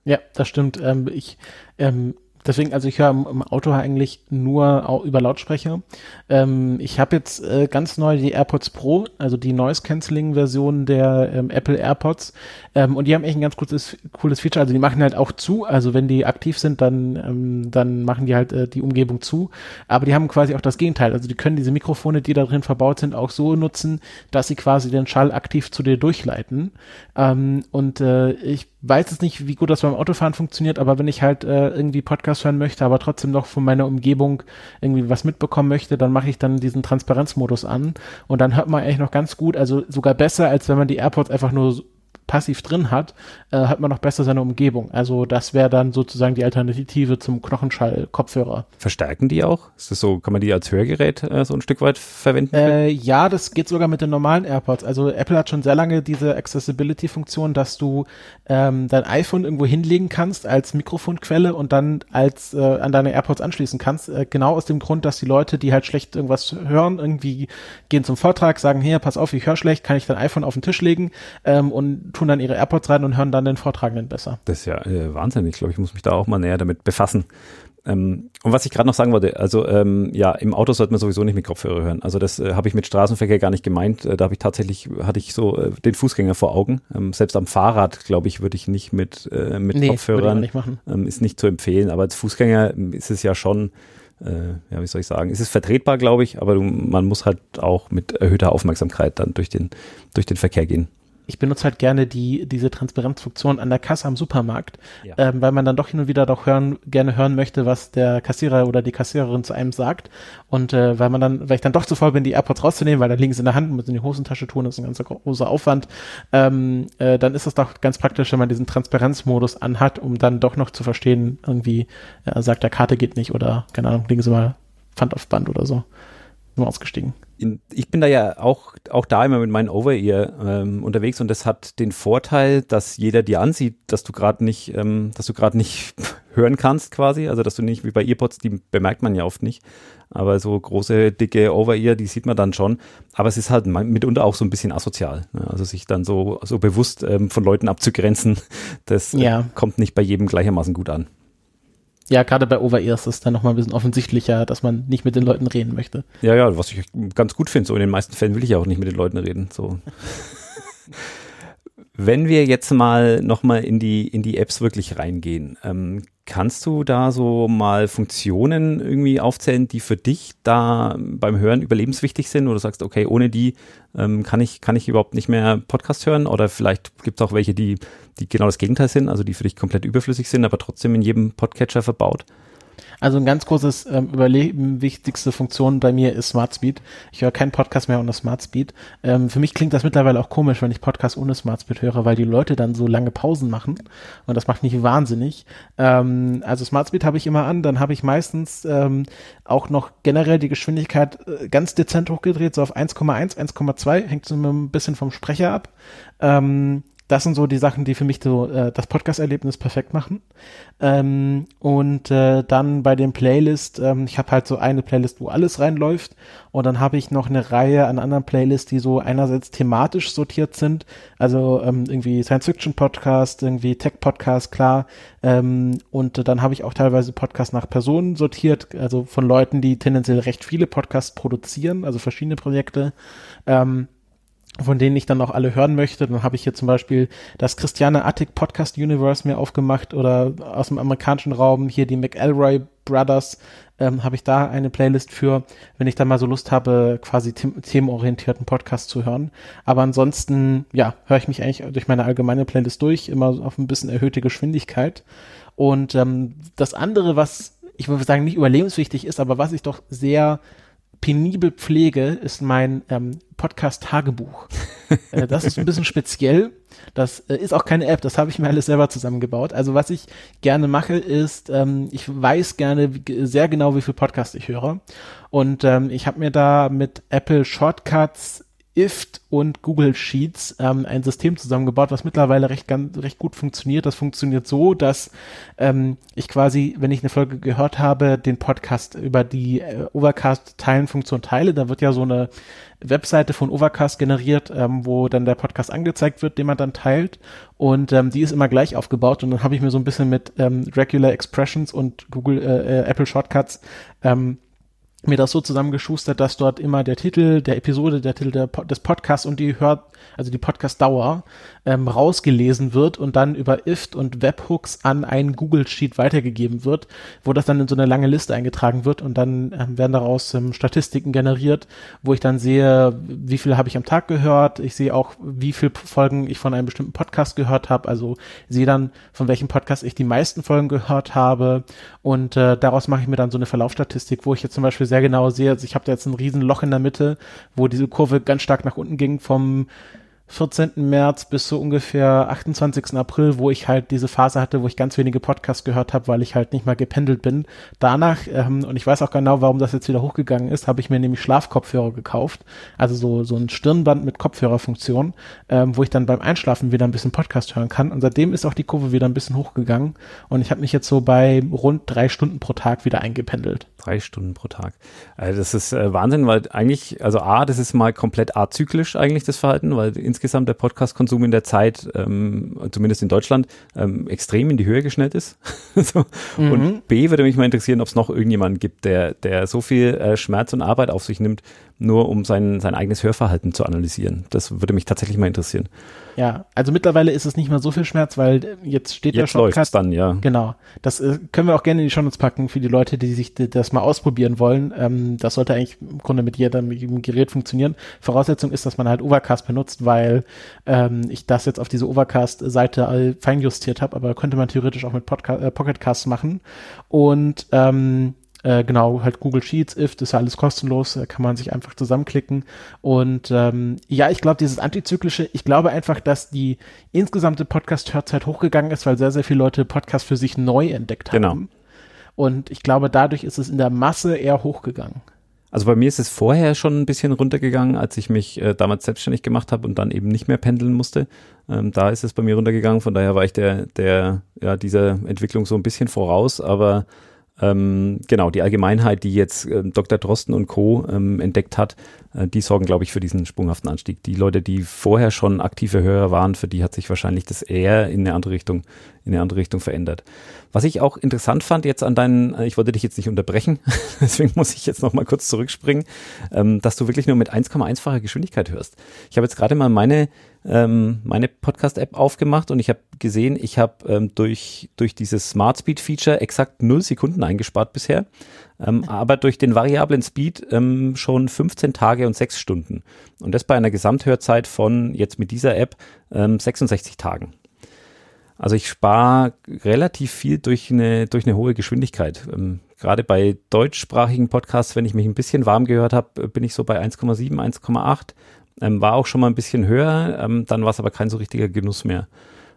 Ja, das stimmt. Ähm, ich ähm, deswegen, also ich höre im, im, Auto eigentlich nur über Lautsprecher. Ähm, ich habe jetzt äh, ganz neu die AirPods Pro, also die Noise Cancelling Version der ähm, Apple AirPods. Ähm, und die haben echt ein ganz cooles, cooles Feature. Also die machen halt auch zu. Also wenn die aktiv sind, dann, ähm, dann machen die halt äh, die Umgebung zu. Aber die haben quasi auch das Gegenteil. Also die können diese Mikrofone, die da drin verbaut sind, auch so nutzen, dass sie quasi den Schall aktiv zu dir durchleiten. Ähm, und äh, ich weiß jetzt nicht, wie gut das beim Autofahren funktioniert, aber wenn ich halt äh, irgendwie Podcast hören möchte, aber trotzdem noch von meiner Umgebung irgendwie was mitbekommen möchte, dann mache ich dann diesen Transparenzmodus an und dann hört man eigentlich noch ganz gut, also sogar besser, als wenn man die AirPods einfach nur passiv drin hat, äh, hat man noch besser seine Umgebung. Also das wäre dann sozusagen die Alternative zum Knochenschall-Kopfhörer. Verstärken die auch? Ist das so, kann man die als Hörgerät äh, so ein Stück weit verwenden? Äh, ja, das geht sogar mit den normalen AirPods. Also Apple hat schon sehr lange diese Accessibility-Funktion, dass du ähm, dein iPhone irgendwo hinlegen kannst als Mikrofonquelle und dann als äh, an deine AirPods anschließen kannst. Äh, genau aus dem Grund, dass die Leute, die halt schlecht irgendwas hören, irgendwie gehen zum Vortrag, sagen, hier, pass auf, ich höre schlecht, kann ich dein iPhone auf den Tisch legen ähm, und tun dann ihre AirPods rein und hören dann den Vortragenden besser. Das ist ja äh, Wahnsinn. Ich glaube, ich muss mich da auch mal näher damit befassen. Ähm, und was ich gerade noch sagen wollte, also ähm, ja, im Auto sollte man sowieso nicht mit Kopfhörer hören. Also das äh, habe ich mit Straßenverkehr gar nicht gemeint. Äh, da habe ich tatsächlich, hatte ich so äh, den Fußgänger vor Augen. Ähm, selbst am Fahrrad, glaube ich, würde ich nicht mit, äh, mit nee, Kopfhörern. Nicht machen. Ähm, ist nicht zu empfehlen. Aber als Fußgänger ist es ja schon, äh, ja, wie soll ich sagen, ist es vertretbar, glaube ich, aber du, man muss halt auch mit erhöhter Aufmerksamkeit dann durch den, durch den Verkehr gehen. Ich benutze halt gerne die, diese Transparenzfunktion an der Kasse am Supermarkt, ja. ähm, weil man dann doch hin und wieder doch hören, gerne hören möchte, was der Kassierer oder die Kassiererin zu einem sagt. Und äh, weil man dann, weil ich dann doch zu voll bin, die AirPods rauszunehmen, weil dann liegen sie in der Hand, muss in die Hosentasche tun, das ist ein ganz großer Aufwand, ähm, äh, dann ist es doch ganz praktisch, wenn man diesen Transparenzmodus anhat, um dann doch noch zu verstehen, irgendwie äh, sagt der Karte geht nicht oder, keine Ahnung, legen sie mal Pfand auf Band oder so. Nur ausgestiegen in, ich bin da ja auch, auch da immer mit meinen Over-Ear ähm, unterwegs und das hat den Vorteil, dass jeder dir ansieht, dass du gerade nicht, ähm, dass du gerade nicht hören kannst quasi, also dass du nicht wie bei Earpods, die bemerkt man ja oft nicht, aber so große, dicke Over-Ear, die sieht man dann schon, aber es ist halt mitunter auch so ein bisschen asozial, ne? also sich dann so, so bewusst ähm, von Leuten abzugrenzen, das äh, ja. kommt nicht bei jedem gleichermaßen gut an. Ja, gerade bei Over-Ear ist es dann nochmal ein bisschen offensichtlicher, dass man nicht mit den Leuten reden möchte. Ja, ja, was ich ganz gut finde. So in den meisten Fällen will ich ja auch nicht mit den Leuten reden. So. Wenn wir jetzt mal nochmal in die, in die Apps wirklich reingehen, ähm, kannst du da so mal Funktionen irgendwie aufzählen, die für dich da beim Hören überlebenswichtig sind? Oder du sagst, okay, ohne die ähm, kann, ich, kann ich überhaupt nicht mehr Podcast hören? Oder vielleicht gibt es auch welche, die, die genau das Gegenteil sind, also die für dich komplett überflüssig sind, aber trotzdem in jedem Podcatcher verbaut? Also ein ganz großes ähm, Überleben wichtigste Funktion bei mir ist Smart Speed. Ich höre keinen Podcast mehr ohne Smart Speed. Ähm, für mich klingt das mittlerweile auch komisch, wenn ich Podcast ohne Smart Speed höre, weil die Leute dann so lange Pausen machen und das macht mich wahnsinnig. Ähm, also Smart Speed habe ich immer an, dann habe ich meistens ähm, auch noch generell die Geschwindigkeit äh, ganz dezent hochgedreht, so auf 1,1, 1,2, hängt so ein bisschen vom Sprecher ab. Ähm, das sind so die Sachen, die für mich so äh, das Podcast-Erlebnis perfekt machen. Ähm, und äh, dann bei den Playlist, ähm, ich habe halt so eine Playlist, wo alles reinläuft und dann habe ich noch eine Reihe an anderen Playlists, die so einerseits thematisch sortiert sind, also ähm, irgendwie Science-Fiction-Podcast, irgendwie Tech-Podcast, klar. Ähm, und dann habe ich auch teilweise Podcasts nach Personen sortiert, also von Leuten, die tendenziell recht viele Podcasts produzieren, also verschiedene Projekte. Ähm, von denen ich dann auch alle hören möchte. Dann habe ich hier zum Beispiel das Christiane Attic Podcast Universe mir aufgemacht oder aus dem amerikanischen Raum hier die McElroy Brothers ähm, habe ich da eine Playlist für, wenn ich da mal so Lust habe, quasi themenorientierten Podcast zu hören. Aber ansonsten, ja, höre ich mich eigentlich durch meine allgemeine Playlist durch, immer auf ein bisschen erhöhte Geschwindigkeit. Und ähm, das andere, was ich würde sagen, nicht überlebenswichtig ist, aber was ich doch sehr penibel pflege, ist mein ähm, Podcast-Tagebuch. äh, das ist ein bisschen speziell. Das äh, ist auch keine App, das habe ich mir alles selber zusammengebaut. Also was ich gerne mache, ist, ähm, ich weiß gerne sehr genau, wie viel Podcast ich höre. Und ähm, ich habe mir da mit Apple Shortcuts IFT und Google Sheets ähm, ein System zusammengebaut, was mittlerweile recht, ganz, recht gut funktioniert. Das funktioniert so, dass ähm, ich quasi, wenn ich eine Folge gehört habe, den Podcast über die äh, Overcast-Teilen-Funktion teile. Da wird ja so eine Webseite von Overcast generiert, ähm, wo dann der Podcast angezeigt wird, den man dann teilt. Und ähm, die ist immer gleich aufgebaut. Und dann habe ich mir so ein bisschen mit ähm, Regular Expressions und Google äh, äh, Apple Shortcuts ähm, mir das so zusammengeschustert, dass dort immer der Titel der Episode, der Titel der, des Podcasts und die Hör, also die Podcast-Dauer ähm, rausgelesen wird und dann über IFT und Webhooks an einen Google-Sheet weitergegeben wird, wo das dann in so eine lange Liste eingetragen wird und dann ähm, werden daraus ähm, Statistiken generiert, wo ich dann sehe, wie viel habe ich am Tag gehört. Ich sehe auch, wie viele Folgen ich von einem bestimmten Podcast gehört habe. Also sehe dann, von welchem Podcast ich die meisten Folgen gehört habe und äh, daraus mache ich mir dann so eine Verlaufsstatistik, wo ich jetzt zum Beispiel sehr genau sehe, also ich habe da jetzt ein riesen Loch in der Mitte, wo diese Kurve ganz stark nach unten ging vom 14. März bis so ungefähr 28. April, wo ich halt diese Phase hatte, wo ich ganz wenige Podcasts gehört habe, weil ich halt nicht mal gependelt bin. Danach, ähm, und ich weiß auch genau, warum das jetzt wieder hochgegangen ist, habe ich mir nämlich Schlafkopfhörer gekauft. Also so, so ein Stirnband mit Kopfhörerfunktion, ähm, wo ich dann beim Einschlafen wieder ein bisschen Podcast hören kann. Und seitdem ist auch die Kurve wieder ein bisschen hochgegangen. Und ich habe mich jetzt so bei rund drei Stunden pro Tag wieder eingependelt. Drei Stunden pro Tag. Also das ist äh, Wahnsinn, weil eigentlich, also A, das ist mal komplett azyklisch eigentlich das Verhalten, weil insgesamt der Podcast-Konsum in der Zeit, ähm, zumindest in Deutschland, ähm, extrem in die Höhe geschnellt ist. so. mhm. Und B, würde mich mal interessieren, ob es noch irgendjemanden gibt, der, der so viel äh, Schmerz und Arbeit auf sich nimmt, nur um sein, sein eigenes Hörverhalten zu analysieren. Das würde mich tatsächlich mal interessieren. Ja, also mittlerweile ist es nicht mehr so viel Schmerz, weil jetzt steht jetzt der Shortcut. dann, ja. Genau. Das äh, können wir auch gerne in die Shownotes packen für die Leute, die sich das mal ausprobieren wollen, ähm, das sollte eigentlich im Grunde mit jedem Gerät funktionieren. Voraussetzung ist, dass man halt Overcast benutzt, weil ähm, ich das jetzt auf diese Overcast-Seite feinjustiert habe, aber könnte man theoretisch auch mit Podca äh, Pocketcast machen. Und ähm, äh, genau, halt Google Sheets, If, das ist ja alles kostenlos, äh, kann man sich einfach zusammenklicken. Und ähm, ja, ich glaube, dieses Antizyklische, ich glaube einfach, dass die insgesamte Podcast-Hörzeit hochgegangen ist, weil sehr, sehr viele Leute Podcast für sich neu entdeckt genau. haben. Und ich glaube, dadurch ist es in der Masse eher hochgegangen. Also bei mir ist es vorher schon ein bisschen runtergegangen, als ich mich äh, damals selbstständig gemacht habe und dann eben nicht mehr pendeln musste. Ähm, da ist es bei mir runtergegangen, von daher war ich der, der ja dieser Entwicklung so ein bisschen voraus, aber ähm, genau, die Allgemeinheit, die jetzt äh, Dr. Drosten und Co. Ähm, entdeckt hat, die sorgen, glaube ich, für diesen sprunghaften Anstieg. Die Leute, die vorher schon aktive Hörer waren, für die hat sich wahrscheinlich das eher in eine andere Richtung, in eine andere Richtung verändert. Was ich auch interessant fand jetzt an deinen, äh, ich wollte dich jetzt nicht unterbrechen, deswegen muss ich jetzt noch mal kurz zurückspringen, ähm, dass du wirklich nur mit 1,1-facher Geschwindigkeit hörst. Ich habe jetzt gerade mal meine ähm, meine Podcast-App aufgemacht und ich habe gesehen, ich habe ähm, durch, durch dieses Smart Speed-Feature exakt 0 Sekunden eingespart bisher, aber durch den variablen Speed schon 15 Tage und 6 Stunden. Und das bei einer Gesamthörzeit von jetzt mit dieser App ähm, 66 Tagen. Also ich spare relativ viel durch eine, durch eine hohe Geschwindigkeit. Ähm, gerade bei deutschsprachigen Podcasts, wenn ich mich ein bisschen warm gehört habe, bin ich so bei 1,7, 1,8 ähm, war auch schon mal ein bisschen höher, ähm, dann war es aber kein so richtiger Genuss mehr.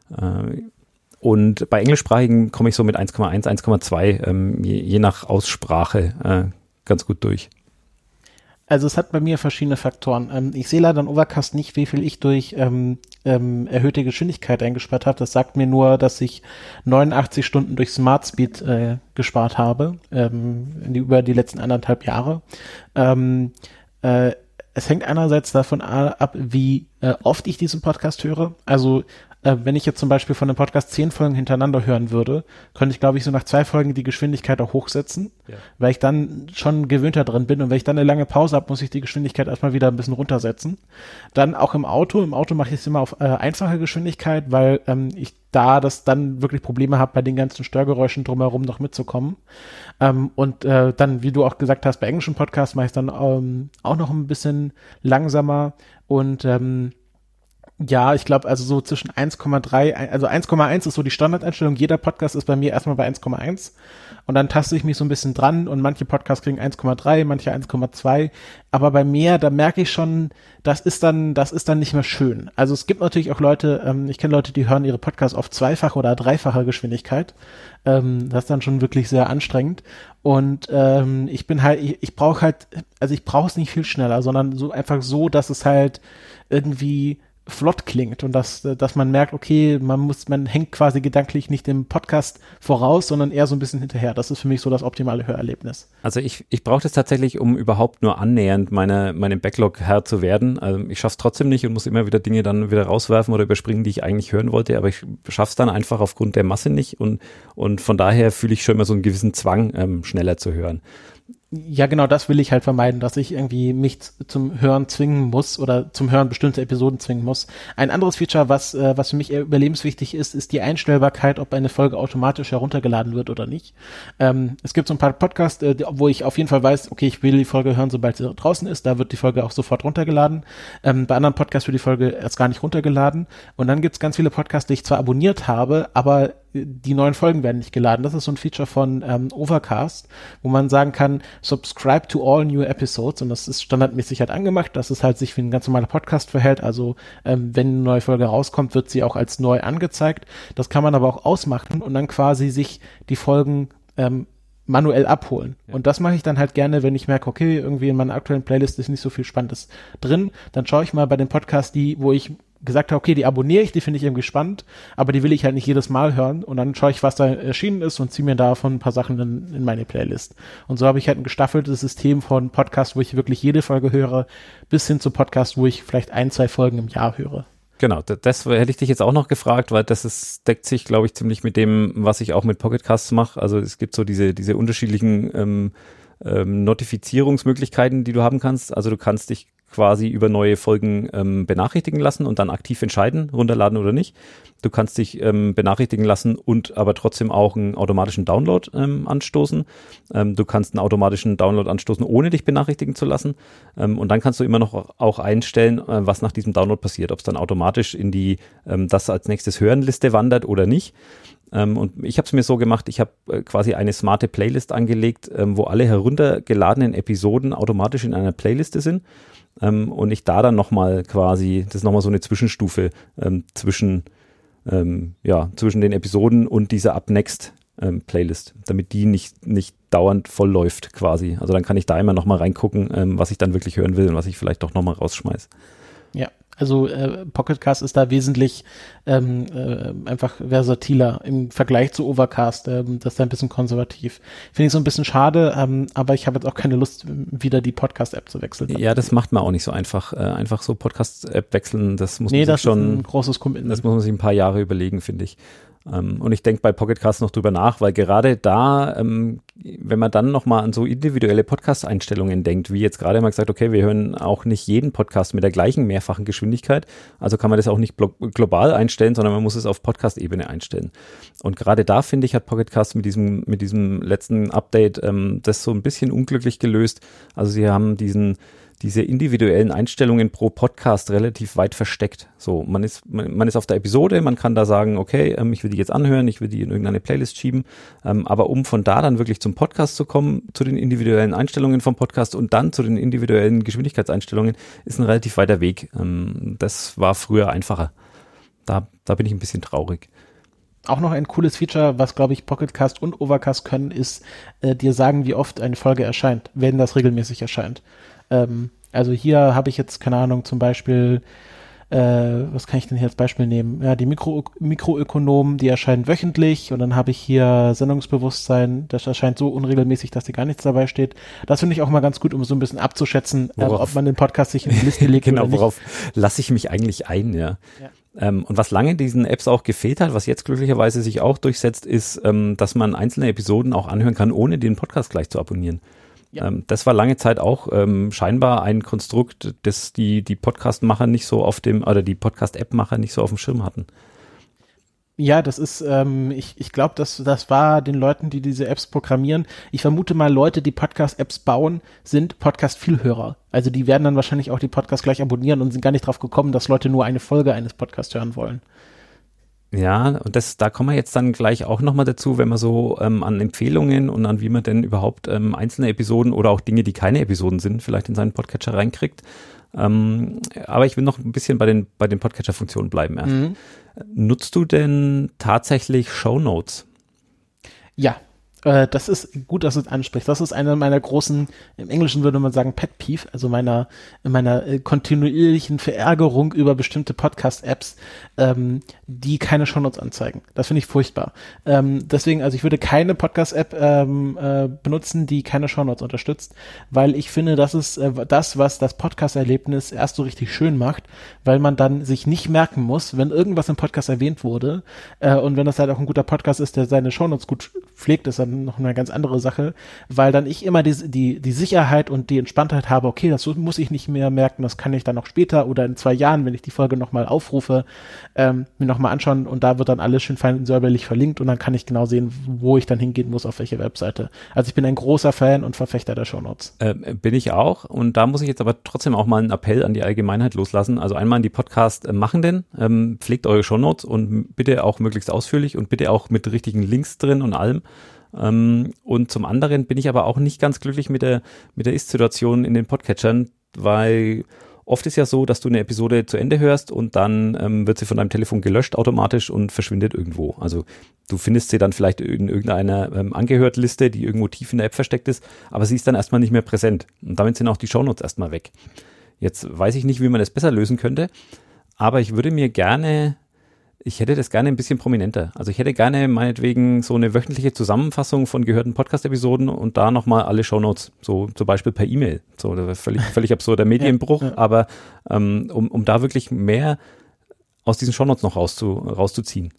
Äh, und bei englischsprachigen komme ich so mit 1,1, 1,2, ähm, je, je, nach Aussprache äh, ganz gut durch. Also es hat bei mir verschiedene Faktoren. Ähm, ich sehe leider in Overcast nicht, wie viel ich durch ähm, ähm, erhöhte Geschwindigkeit eingespart habe. Das sagt mir nur, dass ich 89 Stunden durch Smart Speed äh, gespart habe ähm, die, über die letzten anderthalb Jahre. Ähm, äh, es hängt einerseits davon ab, wie äh, oft ich diesen Podcast höre. Also äh, wenn ich jetzt zum Beispiel von einem Podcast zehn Folgen hintereinander hören würde, könnte ich, glaube ich, so nach zwei Folgen die Geschwindigkeit auch hochsetzen, ja. weil ich dann schon gewöhnter drin bin. Und wenn ich dann eine lange Pause habe, muss ich die Geschwindigkeit erstmal wieder ein bisschen runtersetzen. Dann auch im Auto. Im Auto mache ich es immer auf äh, einfache Geschwindigkeit, weil ähm, ich da das dann wirklich Probleme habe, bei den ganzen Störgeräuschen drumherum noch mitzukommen. Ähm, und äh, dann, wie du auch gesagt hast, bei englischen Podcasts mache ich es dann ähm, auch noch ein bisschen langsamer und ähm, ja, ich glaube, also so zwischen 1,3, also 1,1 ist so die Standardeinstellung. Jeder Podcast ist bei mir erstmal bei 1,1 und dann taste ich mich so ein bisschen dran und manche Podcasts kriegen 1,3, manche 1,2. Aber bei mehr, da merke ich schon, das ist dann, das ist dann nicht mehr schön. Also es gibt natürlich auch Leute, ähm, ich kenne Leute, die hören ihre Podcasts auf zweifache oder dreifache Geschwindigkeit. Ähm, das ist dann schon wirklich sehr anstrengend. Und ähm, ich bin halt, ich, ich brauche halt, also ich brauche es nicht viel schneller, sondern so einfach so, dass es halt irgendwie flott klingt und dass, dass man merkt, okay, man muss, man hängt quasi gedanklich nicht dem Podcast voraus, sondern eher so ein bisschen hinterher. Das ist für mich so das optimale Hörerlebnis. Also ich, ich brauche das tatsächlich, um überhaupt nur annähernd meine, meinem Backlog Herr zu werden. Also ich schaffe es trotzdem nicht und muss immer wieder Dinge dann wieder rauswerfen oder überspringen, die ich eigentlich hören wollte, aber ich schaffe es dann einfach aufgrund der Masse nicht und, und von daher fühle ich schon immer so einen gewissen Zwang, ähm, schneller zu hören ja, genau das will ich halt vermeiden, dass ich irgendwie mich zum Hören zwingen muss oder zum Hören bestimmte Episoden zwingen muss. Ein anderes Feature, was, äh, was für mich eher überlebenswichtig ist, ist die Einstellbarkeit, ob eine Folge automatisch heruntergeladen wird oder nicht. Ähm, es gibt so ein paar Podcasts, äh, wo ich auf jeden Fall weiß, okay, ich will die Folge hören, sobald sie draußen ist. Da wird die Folge auch sofort runtergeladen. Ähm, bei anderen Podcasts wird die Folge erst gar nicht runtergeladen. Und dann gibt's ganz viele Podcasts, die ich zwar abonniert habe, aber die neuen Folgen werden nicht geladen. Das ist so ein Feature von ähm, Overcast, wo man sagen kann, subscribe to all new episodes und das ist standardmäßig halt angemacht, dass es halt sich wie ein ganz normaler Podcast verhält. Also ähm, wenn eine neue Folge rauskommt, wird sie auch als neu angezeigt. Das kann man aber auch ausmachen und dann quasi sich die Folgen ähm, manuell abholen. Ja. Und das mache ich dann halt gerne, wenn ich merke, okay, irgendwie in meiner aktuellen Playlist ist nicht so viel Spannendes drin. Dann schaue ich mal bei den Podcasts, die, wo ich gesagt habe, okay, die abonniere ich, die finde ich irgendwie spannend, aber die will ich halt nicht jedes Mal hören und dann schaue ich, was da erschienen ist und ziehe mir davon ein paar Sachen in, in meine Playlist. Und so habe ich halt ein gestaffeltes System von Podcasts, wo ich wirklich jede Folge höre, bis hin zu Podcasts, wo ich vielleicht ein, zwei Folgen im Jahr höre. Genau, das hätte ich dich jetzt auch noch gefragt, weil das ist, deckt sich, glaube ich, ziemlich mit dem, was ich auch mit Pocketcasts mache. Also es gibt so diese, diese unterschiedlichen ähm, ähm, Notifizierungsmöglichkeiten, die du haben kannst. Also du kannst dich quasi über neue Folgen ähm, benachrichtigen lassen und dann aktiv entscheiden, runterladen oder nicht. Du kannst dich ähm, benachrichtigen lassen und aber trotzdem auch einen automatischen Download ähm, anstoßen. Ähm, du kannst einen automatischen Download anstoßen, ohne dich benachrichtigen zu lassen. Ähm, und dann kannst du immer noch auch einstellen, äh, was nach diesem Download passiert, ob es dann automatisch in die ähm, das als nächstes Hörenliste wandert oder nicht. Ähm, und ich habe es mir so gemacht, ich habe äh, quasi eine smarte Playlist angelegt, ähm, wo alle heruntergeladenen Episoden automatisch in einer Playliste sind. Ähm, und ich da dann nochmal quasi, das ist nochmal so eine Zwischenstufe ähm, zwischen ähm, ja, zwischen den Episoden und dieser Up Next ähm, Playlist, damit die nicht, nicht dauernd voll läuft quasi. Also dann kann ich da immer nochmal reingucken, was ich dann wirklich hören will und was ich vielleicht doch nochmal rausschmeiß. Ja, also äh, Pocketcast ist da wesentlich ähm, äh, einfach versatiler im Vergleich zu Overcast. Ähm, das ist da ein bisschen konservativ. Finde ich so ein bisschen schade, ähm, aber ich habe jetzt auch keine Lust, wieder die Podcast-App zu wechseln. Ja, das macht man auch nicht so einfach. Äh, einfach so Podcast-App wechseln, das muss nee, man sich das schon. ist ein großes Commitment. Das muss man sich ein paar Jahre überlegen, finde ich. Ähm, und ich denke bei Pocketcast noch drüber nach, weil gerade da, ähm, wenn man dann nochmal an so individuelle Podcast-Einstellungen denkt, wie jetzt gerade mal gesagt, okay, wir hören auch nicht jeden Podcast mit der gleichen mehrfachen Geschwindigkeit, also kann man das auch nicht global einstellen, sondern man muss es auf Podcast-Ebene einstellen. Und gerade da, finde ich, hat Pocketcast mit diesem, mit diesem letzten Update ähm, das so ein bisschen unglücklich gelöst. Also sie haben diesen diese individuellen Einstellungen pro Podcast relativ weit versteckt. So, man ist, man, man ist auf der Episode, man kann da sagen, okay, ähm, ich will die jetzt anhören, ich will die in irgendeine Playlist schieben. Ähm, aber um von da dann wirklich zum Podcast zu kommen, zu den individuellen Einstellungen vom Podcast und dann zu den individuellen Geschwindigkeitseinstellungen, ist ein relativ weiter Weg. Ähm, das war früher einfacher. Da, da bin ich ein bisschen traurig. Auch noch ein cooles Feature, was glaube ich Pocketcast und Overcast können, ist äh, dir sagen, wie oft eine Folge erscheint, wenn das regelmäßig erscheint. Ähm, also hier habe ich jetzt, keine Ahnung, zum Beispiel, äh, was kann ich denn hier als Beispiel nehmen? Ja, die Mikro Mikroökonomen, die erscheinen wöchentlich und dann habe ich hier Sendungsbewusstsein, das erscheint so unregelmäßig, dass dir gar nichts dabei steht. Das finde ich auch mal ganz gut, um so ein bisschen abzuschätzen, äh, ob man den Podcast sich in die Liste legt genau, oder nicht. worauf lasse ich mich eigentlich ein, ja. ja. Ähm, und was lange diesen Apps auch gefehlt hat, was jetzt glücklicherweise sich auch durchsetzt, ist, ähm, dass man einzelne Episoden auch anhören kann, ohne den Podcast gleich zu abonnieren. Ja. Ähm, das war lange Zeit auch ähm, scheinbar ein Konstrukt, das die, die Podcast-Macher nicht so auf dem, oder die Podcast-App-Macher nicht so auf dem Schirm hatten. Ja, das ist, ähm, ich, ich glaube, das, das war den Leuten, die diese Apps programmieren. Ich vermute mal, Leute, die Podcast-Apps bauen, sind Podcast-Vielhörer. Also die werden dann wahrscheinlich auch die Podcast gleich abonnieren und sind gar nicht drauf gekommen, dass Leute nur eine Folge eines Podcasts hören wollen. Ja, und das, da kommen wir jetzt dann gleich auch nochmal dazu, wenn man so ähm, an Empfehlungen und an wie man denn überhaupt ähm, einzelne Episoden oder auch Dinge, die keine Episoden sind, vielleicht in seinen Podcatcher reinkriegt. Ähm, aber ich will noch ein bisschen bei den, bei den Podcatcher-Funktionen bleiben erst. Mhm. Nutzt du denn tatsächlich Show Notes? Ja, äh, das ist gut, dass du es ansprichst. Das ist einer meiner großen, im Englischen würde man sagen Pet Peeve, also meiner, meiner äh, kontinuierlichen Verärgerung über bestimmte Podcast-Apps, ähm, die keine Shownotes anzeigen. Das finde ich furchtbar. Ähm, deswegen, also ich würde keine Podcast-App ähm, äh, benutzen, die keine Shownotes unterstützt, weil ich finde, das ist äh, das, was das Podcast-Erlebnis erst so richtig schön macht, weil man dann sich nicht merken muss, wenn irgendwas im Podcast erwähnt wurde äh, und wenn das halt auch ein guter Podcast ist, der seine Shownotes gut pflegt, ist dann noch eine ganz andere Sache, weil dann ich immer die, die, die Sicherheit und die Entspanntheit habe, okay, das muss ich nicht mehr merken, das kann ich dann noch später oder in zwei Jahren, wenn ich die Folge nochmal aufrufe, ähm, mir nochmal anschauen und da wird dann alles schön fein säuberlich verlinkt und dann kann ich genau sehen, wo ich dann hingehen muss, auf welche Webseite. Also ich bin ein großer Fan und Verfechter der Shownotes. Ähm, bin ich auch und da muss ich jetzt aber trotzdem auch mal einen Appell an die Allgemeinheit loslassen. Also einmal an die Podcast-Machenden, ähm, pflegt eure Shownotes und bitte auch möglichst ausführlich und bitte auch mit richtigen Links drin und allem. Ähm, und zum anderen bin ich aber auch nicht ganz glücklich mit der, mit der Ist-Situation in den Podcatchern, weil oft ist ja so, dass du eine Episode zu Ende hörst und dann ähm, wird sie von deinem Telefon gelöscht automatisch und verschwindet irgendwo. Also du findest sie dann vielleicht in irgendeiner ähm, Angehört-Liste, die irgendwo tief in der App versteckt ist, aber sie ist dann erstmal nicht mehr präsent. Und damit sind auch die Shownotes erstmal weg. Jetzt weiß ich nicht, wie man das besser lösen könnte, aber ich würde mir gerne ich hätte das gerne ein bisschen prominenter. Also ich hätte gerne meinetwegen so eine wöchentliche Zusammenfassung von gehörten Podcast-Episoden und da nochmal alle Shownotes, so zum Beispiel per E-Mail. So, das völlig, völlig absurder Medienbruch, ja, ja. aber ähm, um, um da wirklich mehr aus diesen Shownotes noch rauszu, rauszuziehen.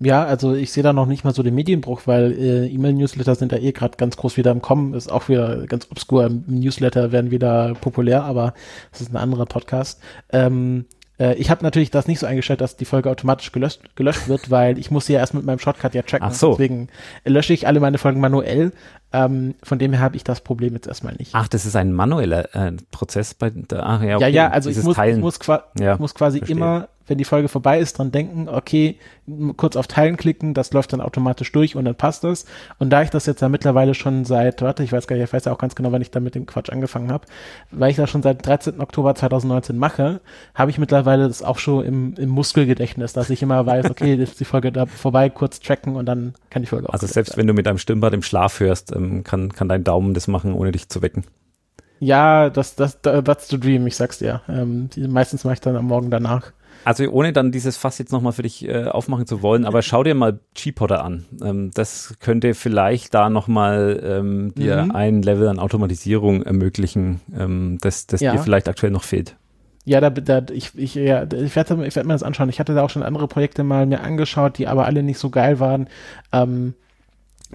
Ja, also ich sehe da noch nicht mal so den Medienbruch, weil äh, E-Mail-Newsletter sind da eh gerade ganz groß wieder im Kommen, ist auch wieder ganz obskur. Newsletter werden wieder populär, aber das ist ein anderer Podcast. Ähm, äh, ich habe natürlich das nicht so eingestellt, dass die Folge automatisch gelöscht, gelöscht wird, weil ich muss sie ja erst mit meinem Shortcut ja checken. Ach so. Deswegen lösche ich alle meine Folgen manuell. Ähm, von dem her habe ich das Problem jetzt erstmal nicht. Ach, das ist ein manueller äh, Prozess bei der, ach ja, okay. Ja, ja, also ich muss, ich muss, qua Ja, muss quasi verstehe. immer, wenn die Folge vorbei ist, dran denken, okay, kurz auf Teilen klicken, das läuft dann automatisch durch und dann passt das. Und da ich das jetzt ja mittlerweile schon seit, warte, ich weiß gar nicht, ich weiß ja auch ganz genau, wann ich da mit dem Quatsch angefangen habe, weil ich das schon seit 13. Oktober 2019 mache, habe ich mittlerweile das auch schon im, im Muskelgedächtnis, dass ich immer weiß, okay, ist die Folge da vorbei, kurz tracken und dann kann die Folge auch Also selbst werden. wenn du mit deinem Stimmbad im Schlaf hörst, ähm, kann, kann dein Daumen das machen, ohne dich zu wecken. Ja, das, das, that's the dream, ich sag's dir. Ähm, meistens mache ich dann am Morgen danach. Also ohne dann dieses Fass jetzt nochmal für dich äh, aufmachen zu wollen, aber schau dir mal G-Podder an. Ähm, das könnte vielleicht da nochmal ähm, dir Mhm. ein Level an Automatisierung ermöglichen, ähm, das, das Ja. dir vielleicht aktuell noch fehlt. Ja, da, da ich, ich, ja, ich werde ich werd mir das anschauen. Ich hatte da auch schon andere Projekte mal mir angeschaut, die aber alle nicht so geil waren. Ähm,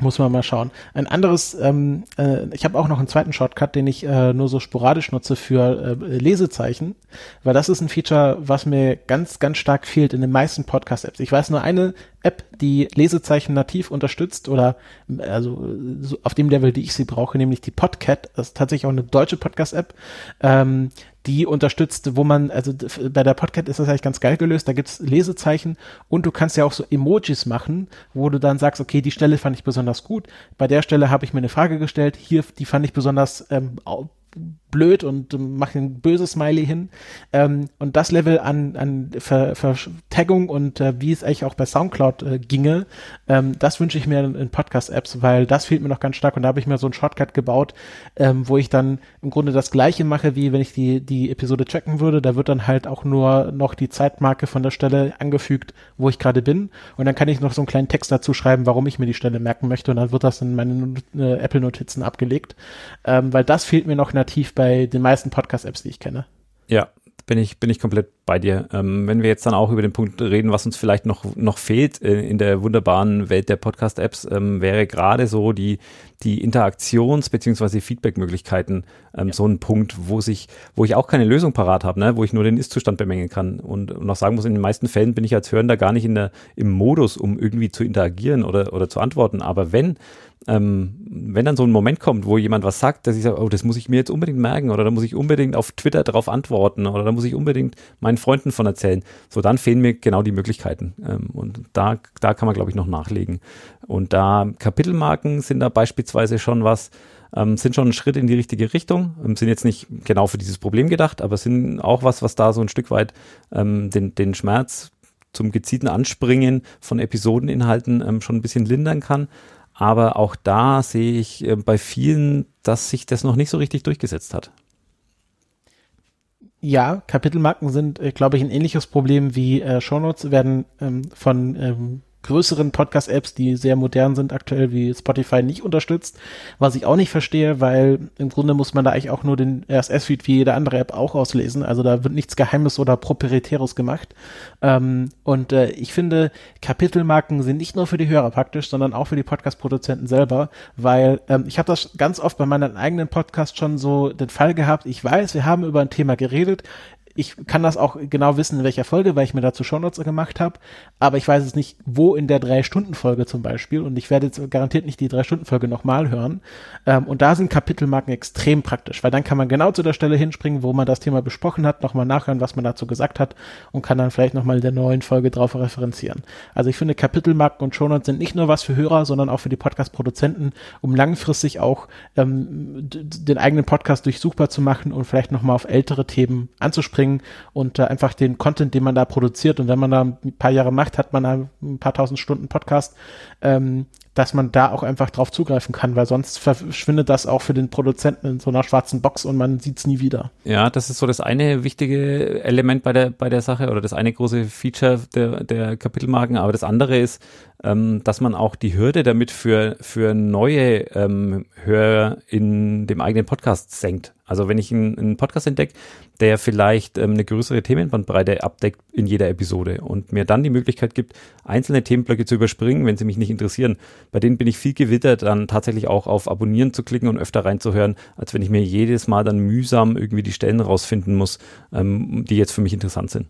muss man mal schauen. Ein anderes, ähm, äh, ich habe auch noch einen zweiten Shortcut, den ich äh, nur so sporadisch nutze für äh, Lesezeichen, weil das ist ein Feature, was mir ganz, ganz stark fehlt in den meisten Podcast-Apps. Ich weiß nur eine App, die Lesezeichen nativ unterstützt oder äh, also so auf dem Level, die ich sie brauche, nämlich die Podcat. Das ist tatsächlich auch eine deutsche Podcast-App. Ähm, die unterstützt, wo man, also bei der Podcast ist das eigentlich ganz geil gelöst, da gibt's Lesezeichen und du kannst ja auch so Emojis machen, wo du dann sagst, okay, die Stelle fand ich besonders gut, bei der Stelle habe ich mir eine Frage gestellt, hier, die fand ich besonders ähm, blöd und mache ein böses Smiley hin. Ähm, und das Level an, an Ver, Vertaggung und äh, wie es eigentlich auch bei Soundcloud äh, ginge, ähm, das wünsche ich mir in, in Podcast-Apps, weil das fehlt mir noch ganz stark und da habe ich mir so einen Shortcut gebaut, ähm, wo ich dann im Grunde das gleiche mache, wie wenn ich die, die Episode checken würde. Da wird dann halt auch nur noch die Zeitmarke von der Stelle angefügt, wo ich gerade bin. Und dann kann ich noch so einen kleinen Text dazu schreiben, warum ich mir die Stelle merken möchte. Und dann wird das in meine äh, Apple-Notizen abgelegt. Ähm, weil das fehlt mir noch nativ bei den meisten Podcast-Apps, die ich kenne. Ja, bin ich, bin ich komplett bei dir. Ähm, wenn wir jetzt dann auch über den Punkt reden, was uns vielleicht noch, noch fehlt äh, in der wunderbaren Welt der Podcast-Apps, ähm, wäre gerade so die, die Interaktions- bzw. Feedback-Möglichkeiten ähm, so ein Punkt, wo sich, wo ich auch keine Lösung parat habe, ne? wo ich nur den Ist-Zustand bemängeln kann und, und auch sagen muss, in den meisten Fällen bin ich als Hörender gar nicht in der, im Modus, um irgendwie zu interagieren oder, oder zu antworten. Aber wenn, ähm, wenn dann so ein Moment kommt, wo jemand was sagt, dass ich sage, oh, das muss ich mir jetzt unbedingt merken oder da muss ich unbedingt auf Twitter darauf antworten oder da muss ich unbedingt meinen Freunden von erzählen, so dann fehlen mir genau die Möglichkeiten. Ähm, und da, da kann man, glaube ich, noch nachlegen. Und da Kapitelmarken sind da beispielsweise schon was, ähm, sind schon ein Schritt in die richtige Richtung, ähm, sind jetzt nicht genau für dieses Problem gedacht, aber sind auch was, was da so ein Stück weit ähm, den, den Schmerz zum gezielten Anspringen von Episodeninhalten ähm, schon ein bisschen lindern kann. Aber auch da sehe ich äh, bei vielen, dass sich das noch nicht so richtig durchgesetzt hat. Ja, Kapitelmarken sind, äh, glaube ich, ein ähnliches Problem wie äh, Shownotes werden ähm, von ähm, größeren Podcast-Apps, die sehr modern sind aktuell, wie Spotify, nicht unterstützt. Was ich auch nicht verstehe, weil im Grunde muss man da eigentlich auch nur den RSS-Feed wie jede andere App auch auslesen. Also da wird nichts Geheimes oder Proprietäres gemacht. Ähm, und äh, ich finde, Kapitelmarken sind nicht nur für die Hörer praktisch, sondern auch für die Podcast-Produzenten selber, weil ähm, ich habe das ganz oft bei meinen eigenen Podcasts schon so den Fall gehabt. Ich weiß, wir haben über ein Thema geredet. Ich kann das auch genau wissen, in welcher Folge, weil ich mir dazu Shownotes gemacht habe. Aber ich weiß es nicht, wo in der Drei-Stunden-Folge zum Beispiel. Und ich werde jetzt garantiert nicht die Drei-Stunden-Folge nochmal hören. Ähm, und da sind Kapitelmarken extrem praktisch, weil dann kann man genau zu der Stelle hinspringen, wo man das Thema besprochen hat, nochmal nachhören, was man dazu gesagt hat und kann dann vielleicht nochmal in der neuen Folge drauf referenzieren. Also ich finde, Kapitelmarken und Shownotes sind nicht nur was für Hörer, sondern auch für die Podcast-Produzenten, um langfristig auch ähm, den eigenen Podcast durchsuchbar zu machen und vielleicht nochmal auf ältere Themen anzuspringen und äh, einfach den Content, den man da produziert. Und wenn man da ein paar Jahre macht, hat man da ein paar tausend Stunden Podcast, ähm, dass man da auch einfach drauf zugreifen kann, weil sonst verschwindet das auch für den Produzenten in so einer schwarzen Box und man sieht es nie wieder. Ja, das ist so das eine wichtige Element bei der, bei der Sache oder das eine große Feature der, der Kapitelmarken. Aber das andere ist, ähm, dass man auch die Hürde damit für, für neue ähm, Hörer in dem eigenen Podcast senkt. Also wenn ich einen, einen Podcast entdecke, der vielleicht ähm, eine größere Themenbandbreite abdeckt in jeder Episode und mir dann die Möglichkeit gibt, einzelne Themenblöcke zu überspringen, wenn sie mich nicht interessieren, bei denen bin ich viel gewittert, dann tatsächlich auch auf Abonnieren zu klicken und öfter reinzuhören, als wenn ich mir jedes Mal dann mühsam irgendwie die Stellen rausfinden muss, ähm, die jetzt für mich interessant sind.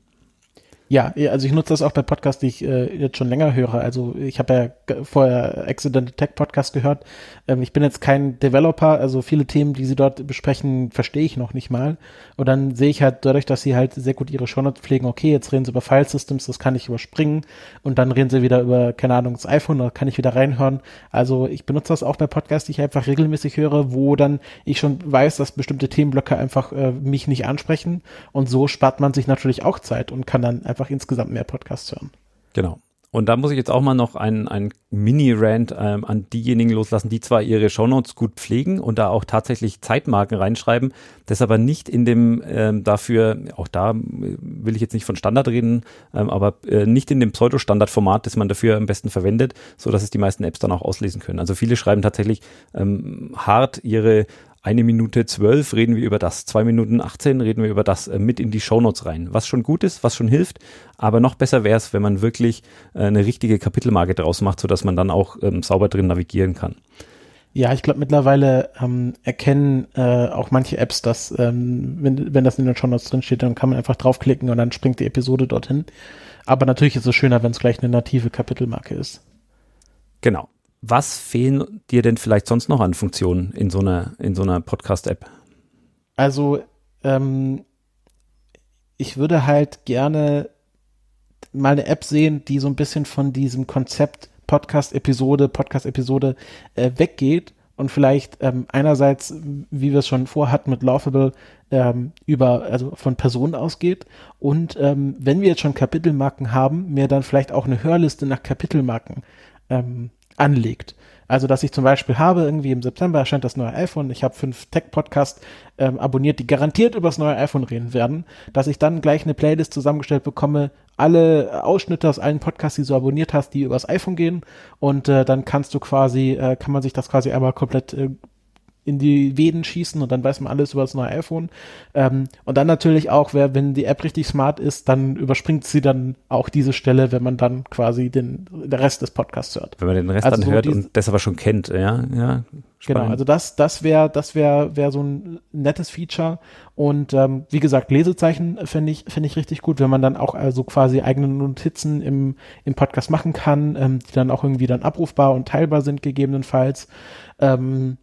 Ja, also ich nutze das auch bei Podcasts, die ich äh, jetzt schon länger höre. Also ich habe ja vorher Accidental Tech Podcast gehört. Ähm, ich bin jetzt kein Developer, also viele Themen, die sie dort besprechen, verstehe ich noch nicht mal. Und dann sehe ich halt dadurch, dass sie halt sehr gut ihre Shownotes pflegen, okay, jetzt reden sie über File Systems, das kann ich überspringen. Und dann reden sie wieder über, keine Ahnung, das iPhone, da kann ich wieder reinhören. Also ich benutze das auch bei Podcasts, die ich einfach regelmäßig höre, wo dann ich schon weiß, dass bestimmte Themenblöcke einfach äh, mich nicht ansprechen. Und so spart man sich natürlich auch Zeit und kann dann einfach einfach insgesamt mehr Podcasts hören. Genau. Und da muss ich jetzt auch mal noch ein, ein Mini-Rant ähm, an diejenigen loslassen, die zwar ihre Shownotes gut pflegen und da auch tatsächlich Zeitmarken reinschreiben, das aber nicht in dem ähm, dafür, auch da will ich jetzt nicht von Standard reden, ähm, aber äh, nicht in dem Pseudo-Standard-Format, das man dafür am besten verwendet, so dass es die meisten Apps dann auch auslesen können. Also viele schreiben tatsächlich ähm, hart ihre eine Minute zwölf reden wir über das, zwei Minuten 18 reden wir über das äh, mit in die Shownotes rein, was schon gut ist, was schon hilft, aber noch besser wäre es, wenn man wirklich äh, eine richtige Kapitelmarke draus macht, sodass man dann auch ähm, sauber drin navigieren kann. Ja, ich glaube mittlerweile ähm, erkennen äh, auch manche Apps, dass ähm, wenn, wenn das in den Shownotes drin steht, dann kann man einfach draufklicken und dann springt die Episode dorthin. Aber natürlich ist es schöner, wenn es gleich eine native Kapitelmarke ist. Genau. Was fehlen dir denn vielleicht sonst noch an Funktionen in so einer, in so einer Podcast-App? Also, ähm, ich würde halt gerne mal eine App sehen, die so ein bisschen von diesem Konzept Podcast-Episode, Podcast-Episode äh, weggeht und vielleicht ähm, einerseits, wie wir es schon vorhatten mit Laughable, ähm, über, also von Personen ausgeht und ähm, wenn wir jetzt schon Kapitelmarken haben, mir dann vielleicht auch eine Hörliste nach Kapitelmarken ähm, anlegt. Also, dass ich zum Beispiel habe, irgendwie im September erscheint das neue iPhone, ich habe fünf Tech-Podcasts ähm, abonniert, die garantiert über das neue iPhone reden werden, dass ich dann gleich eine Playlist zusammengestellt bekomme, alle Ausschnitte aus allen Podcasts, die du abonniert hast, die übers iPhone gehen und äh, dann kannst du quasi, äh, kann man sich das quasi einmal komplett äh, in die Veden schießen und dann weiß man alles über das neue iPhone. Ähm, und dann natürlich auch, wer, wenn die App richtig smart ist, dann überspringt sie dann auch diese Stelle, wenn man dann quasi den, der Rest des Podcasts hört. Wenn man den Rest also dann so hört und das aber schon kennt, ja, ja. Genau, also das, das wäre, das wäre, wäre so ein nettes Feature. Und ähm, wie gesagt, Lesezeichen finde ich, finde ich richtig gut, wenn man dann auch also quasi eigene Notizen im, im Podcast machen kann, ähm, die dann auch irgendwie dann abrufbar und teilbar sind gegebenenfalls. Ähm,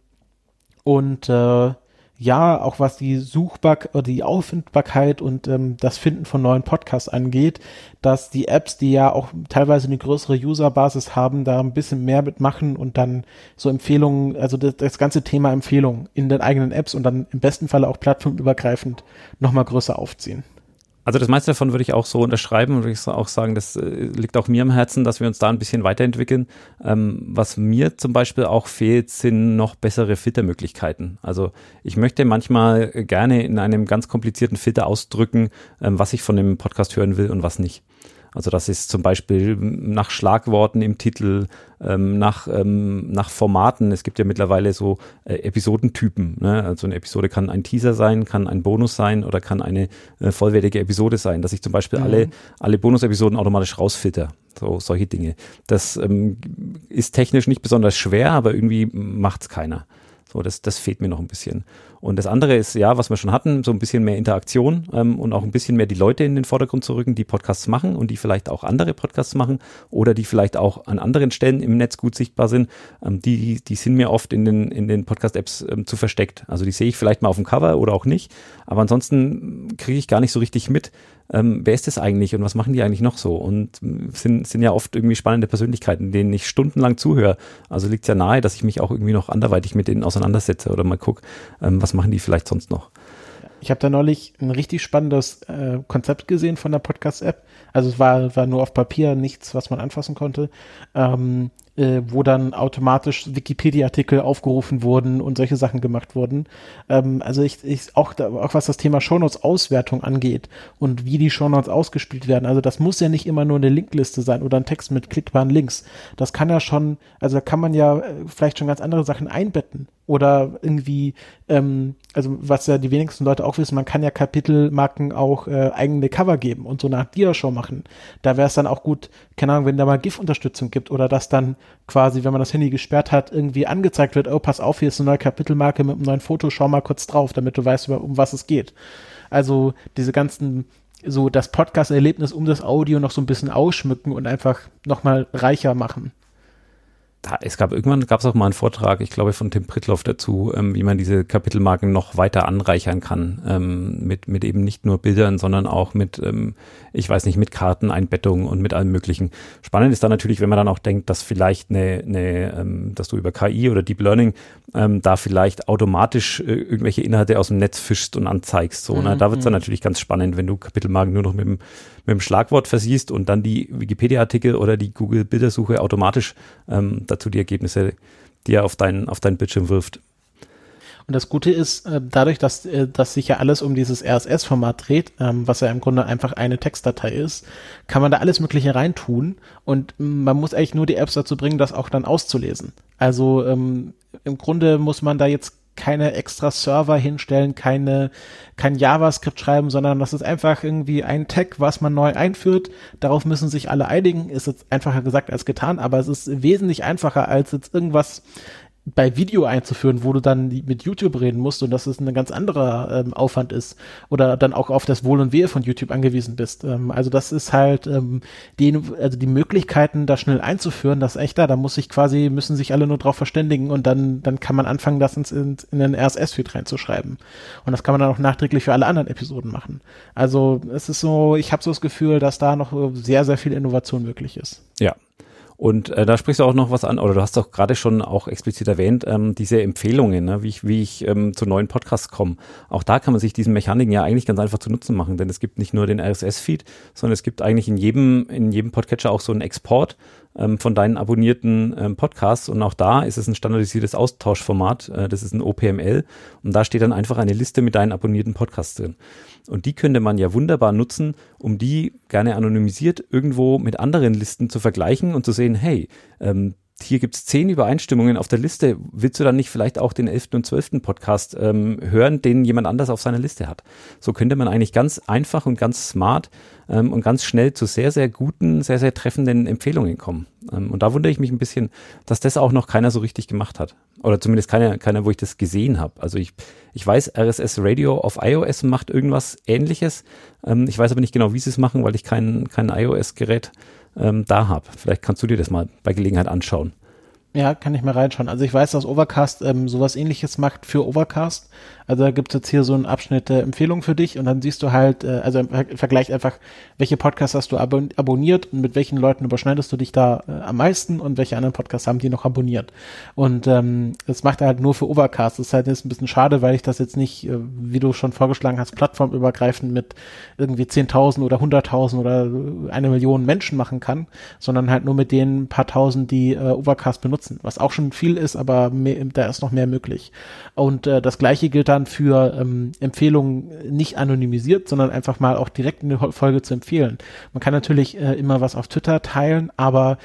und äh, ja, auch was die Suchbar oder die Auffindbarkeit und ähm, das Finden von neuen Podcasts angeht, dass die Apps, die ja auch teilweise eine größere Userbasis haben, da ein bisschen mehr mitmachen und dann so Empfehlungen, also das, das ganze Thema Empfehlungen in den eigenen Apps und dann im besten Falle auch plattformübergreifend nochmal größer aufziehen. Also das meiste davon würde ich auch so unterschreiben und würde ich auch sagen, das äh, liegt auch mir am Herzen, dass wir uns da ein bisschen weiterentwickeln. Ähm, was mir zum Beispiel auch fehlt, sind noch bessere Filtermöglichkeiten. Also ich möchte manchmal gerne in einem ganz komplizierten Filter ausdrücken, ähm, was ich von dem Podcast hören will und was nicht. Also das ist zum Beispiel nach Schlagworten im Titel, ähm, nach, ähm, nach Formaten. Es gibt ja mittlerweile so äh, Episodentypen. Ne? Also eine Episode kann ein Teaser sein, kann ein Bonus sein oder kann eine äh, vollwertige Episode sein, dass ich zum Beispiel mhm. alle, alle Bonus-Episoden automatisch rausfilter. So, solche Dinge. Das ähm, ist technisch nicht besonders schwer, aber irgendwie macht's keiner. So, das, das fehlt mir noch ein bisschen. Und das andere ist, ja, was wir schon hatten, so ein bisschen mehr Interaktion ähm, und auch ein bisschen mehr die Leute in den Vordergrund zu rücken, die Podcasts machen und die vielleicht auch andere Podcasts machen oder die vielleicht auch an anderen Stellen im Netz gut sichtbar sind. Ähm, die, die sind mir oft in den, in den Podcast-Apps ähm, zu versteckt. Also die sehe ich vielleicht mal auf dem Cover oder auch nicht. Aber ansonsten kriege ich gar nicht so richtig mit, ähm, wer ist das eigentlich und was machen die eigentlich noch so? Und sind, sind ja oft irgendwie spannende Persönlichkeiten, denen ich stundenlang zuhöre. Also liegt es ja nahe, dass ich mich auch irgendwie noch anderweitig mit denen auseinandersetze oder mal gucke, ähm, was machen die vielleicht sonst noch. Ich habe da neulich ein richtig spannendes äh, Konzept gesehen von der Podcast-App. Also es war, war nur auf Papier nichts, was man anfassen konnte. Ähm, äh, wo dann automatisch Wikipedia-Artikel aufgerufen wurden und solche Sachen gemacht wurden. Ähm, also ich, ich auch, da, auch was das Thema Shownotes-Auswertung angeht und wie die Shownotes ausgespielt werden. Also das muss ja nicht immer nur eine Linkliste sein oder ein Text mit klickbaren Links. Das kann ja schon, also da kann man ja äh, vielleicht schon ganz andere Sachen einbetten oder irgendwie, ähm, also was ja die wenigsten Leute auch wissen, man kann ja Kapitelmarken auch äh, eigene Cover geben und so eine Art Dia-Show machen. Da wäre es dann auch gut, keine Ahnung, wenn da mal GIF-Unterstützung gibt oder dass dann quasi, wenn man das Handy gesperrt hat, irgendwie angezeigt wird, oh, pass auf, hier ist eine neue Kapitelmarke mit einem neuen Foto, schau mal kurz drauf, damit du weißt, um was es geht. Also diese ganzen so das Podcast-Erlebnis um das Audio noch so ein bisschen ausschmücken und einfach nochmal reicher machen es gab irgendwann gab es auch mal einen Vortrag, ich glaube von Tim Pritloff dazu, ähm, wie man diese Kapitelmarken noch weiter anreichern kann ähm, mit mit eben nicht nur Bildern, sondern auch mit ähm, ich weiß nicht mit Karteneinbettungen und mit allem Möglichen. Spannend ist dann natürlich, wenn man dann auch denkt, dass vielleicht eine, eine ähm, dass du über KI oder Deep Learning ähm, da vielleicht automatisch äh, irgendwelche Inhalte aus dem Netz fischst und anzeigst. So, ne? Da wird es dann mhm. natürlich ganz spannend, wenn du Kapitelmarken nur noch mit dem mit dem Schlagwort versiehst und dann die Wikipedia-Artikel oder die Google-Bildersuche automatisch ähm, dazu die Ergebnisse dir auf deinen, auf deinen Bildschirm wirft. Und das Gute ist, äh, dadurch, dass, äh, dass sich ja alles um dieses RSS-Format dreht, ähm, was ja im Grunde einfach eine Textdatei ist, kann man da alles Mögliche reintun und man muss eigentlich nur die Apps dazu bringen, das auch dann auszulesen. Also ähm, im Grunde muss man da jetzt keine extra Server hinstellen, keine, kein JavaScript schreiben, sondern das ist einfach irgendwie ein Tag, was man neu einführt. Darauf müssen sich alle einigen. Ist jetzt einfacher gesagt als getan, aber es ist wesentlich einfacher als jetzt irgendwas bei Video einzuführen, wo du dann mit YouTube reden musst und dass es ein ganz anderer ähm, Aufwand ist oder dann auch auf das Wohl und Wehe von YouTube angewiesen bist. Ähm, also das ist halt ähm, die, also die Möglichkeiten, da schnell einzuführen, das ist echt da. Da muss sich quasi, müssen sich alle nur drauf verständigen und dann, dann kann man anfangen, das ins, in, in den RSS-Feed reinzuschreiben. Und das kann man dann auch nachträglich für alle anderen Episoden machen. Also es ist so, ich habe so das Gefühl, dass da noch sehr, sehr viel Innovation möglich ist. Ja, und äh, da sprichst du auch noch was an, oder du hast doch gerade schon auch explizit erwähnt, ähm, diese Empfehlungen, ne, wie ich, wie ich ähm, zu neuen Podcasts komme. Auch da kann man sich diesen Mechaniken ja eigentlich ganz einfach zu Nutzen machen, denn es gibt nicht nur den RSS-Feed, sondern es gibt eigentlich in jedem, in jedem Podcatcher auch so einen Export ähm, von deinen abonnierten ähm, Podcasts und auch da ist es ein standardisiertes Austauschformat, äh, das ist ein OPML und da steht dann einfach eine Liste mit deinen abonnierten Podcasts drin. Und die könnte man ja wunderbar nutzen, um die gerne anonymisiert irgendwo mit anderen Listen zu vergleichen und zu sehen, hey, ähm, hier gibt's zehn Übereinstimmungen auf der Liste. Willst du dann nicht vielleicht auch den elften und zwölften Podcast ähm, hören, den jemand anders auf seiner Liste hat? So könnte man eigentlich ganz einfach und ganz smart ähm, und ganz schnell zu sehr, sehr guten, sehr, sehr treffenden Empfehlungen kommen. Ähm, und da wundere ich mich ein bisschen, dass das auch noch keiner so richtig gemacht hat. Oder zumindest keiner, keiner wo ich das gesehen habe. Also ich, ich weiß, RSS Radio auf iOS macht irgendwas ähnliches. Ähm, ich weiß aber nicht genau, wie sie es machen, weil ich kein, kein iOS-Gerät ähm, da habe. Vielleicht kannst du dir das mal bei Gelegenheit anschauen. Ja, kann ich mal reinschauen. Also ich weiß, dass Overcast ähm, sowas ähnliches macht für Overcast. Also da gibt es jetzt hier so einen Abschnitt der Empfehlung für dich und dann siehst du halt, äh, also im Vergleich einfach, welche Podcasts hast du abon abonniert und mit welchen Leuten überschneidest du dich da äh, am meisten und welche anderen Podcasts haben die noch abonniert. Und ähm, das macht er halt nur für Overcast. Das ist halt jetzt ein bisschen schade, weil ich das jetzt nicht, äh, wie du schon vorgeschlagen hast, plattformübergreifend mit irgendwie 10.000 oder 100.000 oder eine Million Menschen machen kann, sondern halt nur mit den paar tausend, die äh, Overcast benutzen, was auch schon viel ist, aber mehr, da ist noch mehr möglich. Und äh, das gleiche gilt dann für ähm, Empfehlungen nicht anonymisiert, sondern einfach mal auch direkt in der Folge zu empfehlen. Man kann natürlich äh, immer was auf Twitter teilen, aber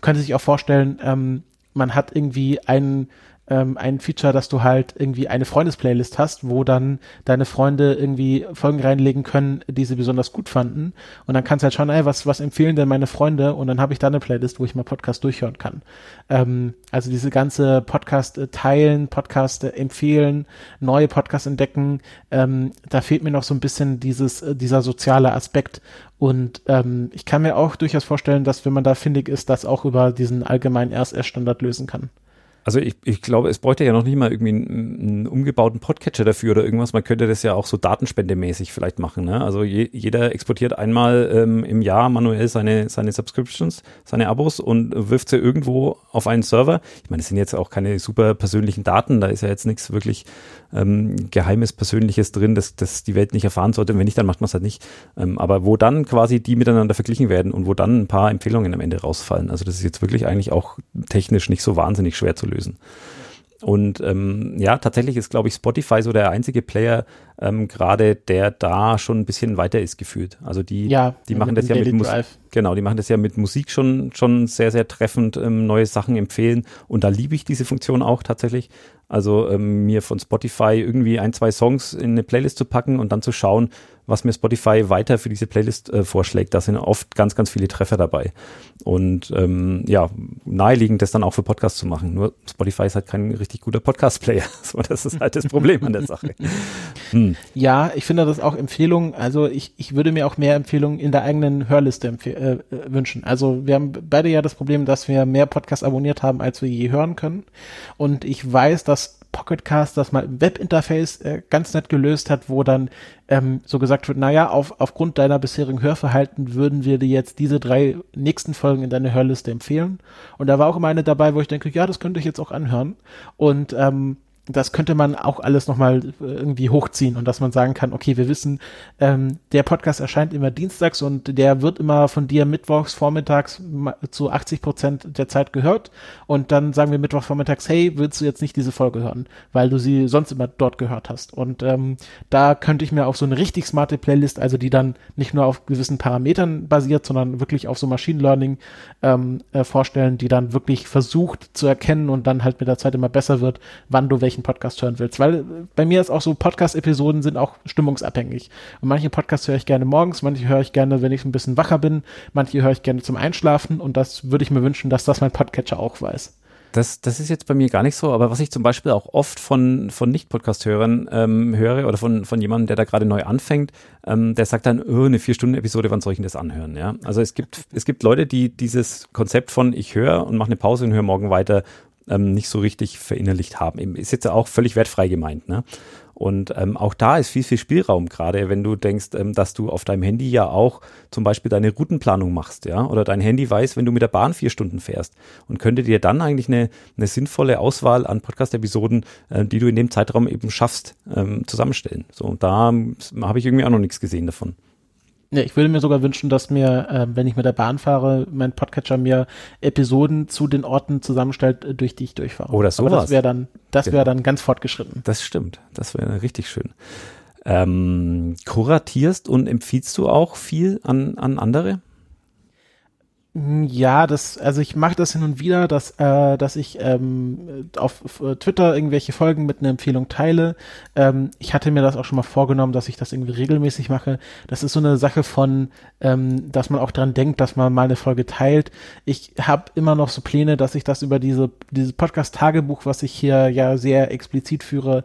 könnte sich auch vorstellen, ähm, man hat irgendwie einen ähm, ein Feature, dass du halt irgendwie eine Freundesplaylist hast, wo dann deine Freunde irgendwie Folgen reinlegen können, die sie besonders gut fanden. Und dann kannst du halt schauen, ey, was, was empfehlen denn meine Freunde? Und dann habe ich da eine Playlist, wo ich mal Podcast durchhören kann. Ähm, also diese ganze Podcast äh, teilen, Podcast äh, empfehlen, neue Podcasts entdecken, ähm, da fehlt mir noch so ein bisschen dieses, äh, dieser soziale Aspekt. Und ähm, ich kann mir auch durchaus vorstellen, dass wenn man da findig ist, das auch über diesen allgemeinen RSS-Standard lösen kann. Also ich, ich glaube, es bräuchte ja noch nicht mal irgendwie einen, einen, umgebauten Podcatcher dafür oder irgendwas. Man könnte das ja auch so datenspendemäßig vielleicht machen. Ne? Also je, jeder exportiert einmal ähm, im Jahr manuell seine, seine Subscriptions, seine Abos und wirft sie irgendwo auf einen Server. Ich meine, das sind jetzt auch keine super persönlichen Daten, da ist ja jetzt nichts wirklich ähm, Geheimes, Persönliches drin, das, das die Welt nicht erfahren sollte. Und wenn nicht, dann macht man es halt nicht. Ähm, aber wo dann quasi die miteinander verglichen werden und wo dann ein paar Empfehlungen am Ende rausfallen. Also das ist jetzt wirklich eigentlich auch technisch nicht so wahnsinnig schwer zu lösen lösen. Und ähm, ja, tatsächlich ist, glaube ich, Spotify so der einzige Player ähm, gerade, der da schon ein bisschen weiter ist gefühlt. Also die, ja, die machen das ja mit Musik. Genau, die machen das ja mit Musik schon, schon sehr, sehr treffend, ähm, neue Sachen empfehlen. Und da liebe ich diese Funktion auch tatsächlich. Also ähm, mir von Spotify irgendwie ein, zwei Songs in eine Playlist zu packen und dann zu schauen, was mir Spotify weiter für diese Playlist äh, vorschlägt. Da sind oft ganz, ganz viele Treffer dabei. Und ähm, ja, naheliegend, das dann auch für Podcasts zu machen. Nur Spotify ist halt kein richtig guter Podcast-Player. So, das ist halt das Problem an der Sache. Hm. Ja, ich finde das auch Empfehlungen. Also ich, ich würde mir auch mehr Empfehlungen in der eigenen Hörliste äh, äh, wünschen. Also wir haben beide ja das Problem, dass wir mehr Podcasts abonniert haben, als wir je hören können. Und ich weiß, dass Pocketcast das mal im Webinterface äh, ganz nett gelöst hat, wo dann ähm, so gesagt wird, naja, auf, aufgrund deiner bisherigen Hörverhalten würden wir dir jetzt diese drei nächsten Folgen in deine Hörliste empfehlen. Und da war auch immer eine dabei, wo ich denke, ja, das könnte ich jetzt auch anhören. Und ähm, das könnte man auch alles nochmal äh, irgendwie hochziehen und dass man sagen kann, okay, wir wissen, ähm, der Podcast erscheint immer dienstags und der wird immer von dir mittwochs vormittags zu 80 Prozent der Zeit gehört und dann sagen wir mittwochs vormittags, hey, willst du jetzt nicht diese Folge hören, weil du sie sonst immer dort gehört hast? Und ähm, da könnte ich mir auch so eine richtig smarte Playlist, also die dann nicht nur auf gewissen Parametern basiert, sondern wirklich auf so Machine Learning ähm, äh, vorstellen, die dann wirklich versucht zu erkennen und dann halt mit der Zeit immer besser wird, wann du welche welchen Podcast hören willst. Weil äh, bei mir ist auch so, Podcast-Episoden sind auch stimmungsabhängig. Und manche Podcasts höre ich gerne morgens, manche höre ich gerne, wenn ich ein bisschen wacher bin, manche höre ich gerne zum Einschlafen und das würde ich mir wünschen, dass das mein Podcatcher auch weiß. Das, das ist jetzt bei mir gar nicht so, aber was ich zum Beispiel auch oft von, von Nicht-Podcast-Hörern ähm, höre oder von, von jemandem, der da gerade neu anfängt, ähm, der sagt dann, oh, eine Vier-Stunden-Episode, wann soll ich denn das anhören? Ja? Also es gibt, es gibt Leute, die dieses Konzept von ich höre und mache eine Pause und höre morgen weiter ähm, nicht so richtig verinnerlicht haben. Ist jetzt auch völlig wertfrei gemeint. Ne? Und ähm, auch da ist viel, viel Spielraum, gerade wenn du denkst, ähm, dass du auf deinem Handy ja auch zum Beispiel deine Routenplanung machst, ja, oder dein Handy weiß, wenn du mit der Bahn vier Stunden fährst und könnte dir dann eigentlich eine, eine sinnvolle Auswahl an Podcast-Episoden, äh, die du in dem Zeitraum eben schaffst, ähm, zusammenstellen. So, und da ähm, habe ich irgendwie auch noch nichts gesehen davon. Ja, ich würde mir sogar wünschen, dass mir, äh, wenn ich mit der Bahn fahre, mein Podcatcher mir Episoden zu den Orten zusammenstellt, äh, durch die ich durchfahre. Oder sowas. Aber das wäre dann, das wäre genau. dann ganz fortgeschritten. Das stimmt. Das wäre richtig schön. Ähm, kuratierst und empfiehlst du auch viel an, an andere? Hm, ja, das, also ich mache das hin und wieder, dass, äh, dass ich ähm, auf, auf Twitter irgendwelche Folgen mit einer Empfehlung teile. Ähm, ich hatte mir das auch schon mal vorgenommen, dass ich das irgendwie regelmäßig mache. Das ist so eine Sache von, ähm, dass man auch dran denkt, dass man mal eine Folge teilt. Ich habe immer noch so Pläne, dass ich das über diese dieses Podcast-Tagebuch, was ich hier ja sehr explizit führe,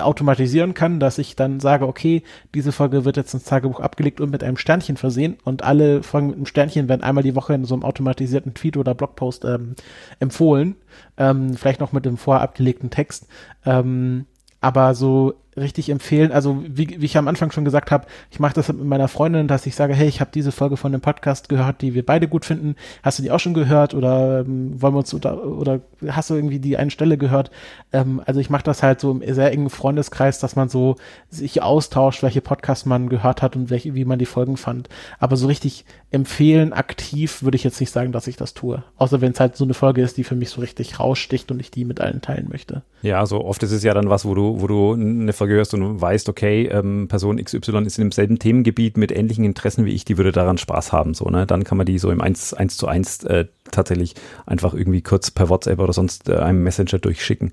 automatisieren kann, dass ich dann sage, okay, diese Folge wird jetzt ins Tagebuch abgelegt und mit einem Sternchen versehen und alle Folgen mit einem Sternchen werden einmal die Woche in so einem automatisierten Tweet oder Blogpost ähm, empfohlen, ähm, vielleicht noch mit dem vorher abgelegten Text. Ähm, aber so richtig empfehlen. Also wie, wie ich am Anfang schon gesagt habe, ich mache das mit meiner Freundin, dass ich sage, hey, ich habe diese Folge von dem Podcast gehört, die wir beide gut finden. Hast du die auch schon gehört oder ähm, wollen wir uns oder, oder hast du irgendwie die eine Stelle gehört? Ähm, also ich mache das halt so im sehr engen Freundeskreis, dass man so sich austauscht, welche Podcasts man gehört hat und welche, wie man die Folgen fand. Aber so richtig empfehlen, aktiv würde ich jetzt nicht sagen, dass ich das tue. Außer wenn es halt so eine Folge ist, die für mich so richtig raussticht und ich die mit allen teilen möchte. Ja, so oft ist es ja dann was, wo du, wo du eine Folge hörst und weißt, okay, ähm, Person XY ist in demselben Themengebiet mit ähnlichen Interessen wie ich, die würde daran Spaß haben, so, ne? Dann kann man die so im 1, 1 zu 1 äh, tatsächlich einfach irgendwie kurz per WhatsApp oder sonst äh, einem Messenger durchschicken.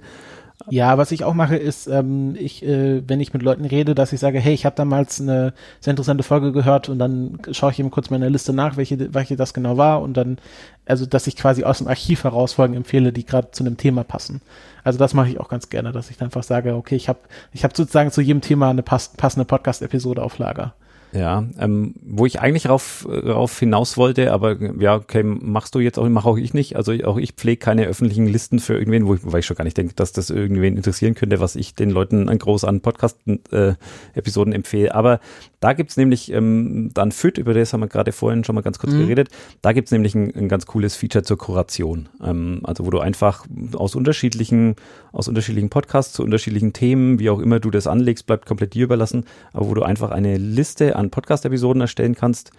Ja, was ich auch mache, ist, ähm, ich, äh, wenn ich mit Leuten rede, dass ich sage, hey, ich habe damals eine sehr interessante Folge gehört und dann schaue ich eben kurz meine Liste nach, welche, welche das genau war und dann, also dass ich quasi aus dem Archiv heraus Folgen empfehle, die gerade zu einem Thema passen. Also das mache ich auch ganz gerne, dass ich dann einfach sage, okay, ich habe ich hab sozusagen zu jedem Thema eine pass passende Podcast-Episode auf Lager. Ja, ähm, wo ich eigentlich rauf, rauf hinaus wollte, aber ja, okay, machst du jetzt auch, mach auch ich nicht. Also auch ich pflege keine öffentlichen Listen für irgendwen, wo ich, weil ich schon gar nicht denke, dass das irgendwen interessieren könnte, was ich den Leuten an groß an Podcast-Episoden äh, empfehle. Aber da gibt's nämlich ähm, dann FIT, über das haben wir gerade vorhin schon mal ganz kurz mhm. geredet. Da gibt's nämlich ein, ein, ganz cooles Feature zur Kuration. Ähm, also wo du einfach aus unterschiedlichen, aus unterschiedlichen Podcasts zu unterschiedlichen Themen, wie auch immer du das anlegst, bleibt komplett dir überlassen, aber wo du einfach eine Liste an Podcast-Episoden erstellen kannst,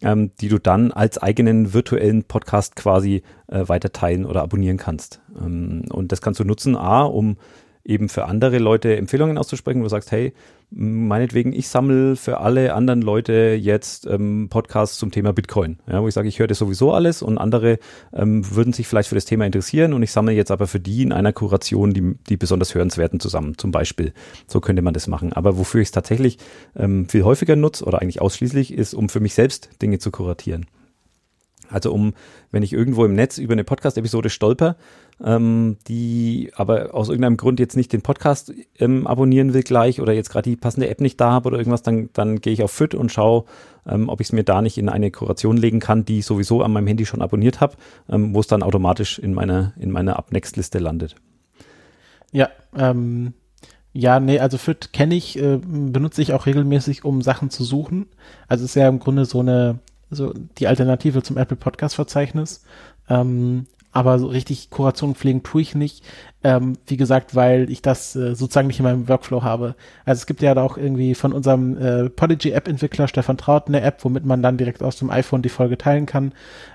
ähm, die du dann als eigenen virtuellen Podcast quasi äh, weiter teilen oder abonnieren kannst. Ähm, und das kannst du nutzen, A, um eben für andere Leute Empfehlungen auszusprechen, wo du sagst, hey, meinetwegen, ich sammle für alle anderen Leute jetzt ähm, Podcasts zum Thema Bitcoin, ja, wo ich sage, ich höre das sowieso alles und andere ähm, würden sich vielleicht für das Thema interessieren und ich sammle jetzt aber für die in einer Kuration die, die besonders hörenswerten zusammen, zum Beispiel. So könnte man das machen. Aber wofür ich es tatsächlich ähm, viel häufiger nutze oder eigentlich ausschließlich ist, um für mich selbst Dinge zu kuratieren. Also um, wenn ich irgendwo im Netz über eine Podcast-Episode stolper, ähm, die aber aus irgendeinem Grund jetzt nicht den Podcast ähm, abonnieren will gleich oder jetzt gerade die passende App nicht da habe oder irgendwas, dann, dann gehe ich auf FIT und schaue, ähm, ob ich es mir da nicht in eine Kuration legen kann, die ich sowieso an meinem Handy schon abonniert habe, ähm, wo es dann automatisch in meiner, in meiner Up-Next-Liste landet. Ja, ähm, ja, nee, also FIT kenne ich, äh, benutze ich auch regelmäßig, um Sachen zu suchen. Also ist ja im Grunde so eine so die Alternative zum Apple Podcast Verzeichnis. Ähm, aber so richtig Kuration pflegen tue ich nicht. Ähm, wie gesagt, weil ich das äh, sozusagen nicht in meinem Workflow habe. Also es gibt ja da auch irgendwie von unserem äh, Podigy App Entwickler Stefan Traut eine App, womit man dann direkt aus dem iPhone die Folge teilen kann.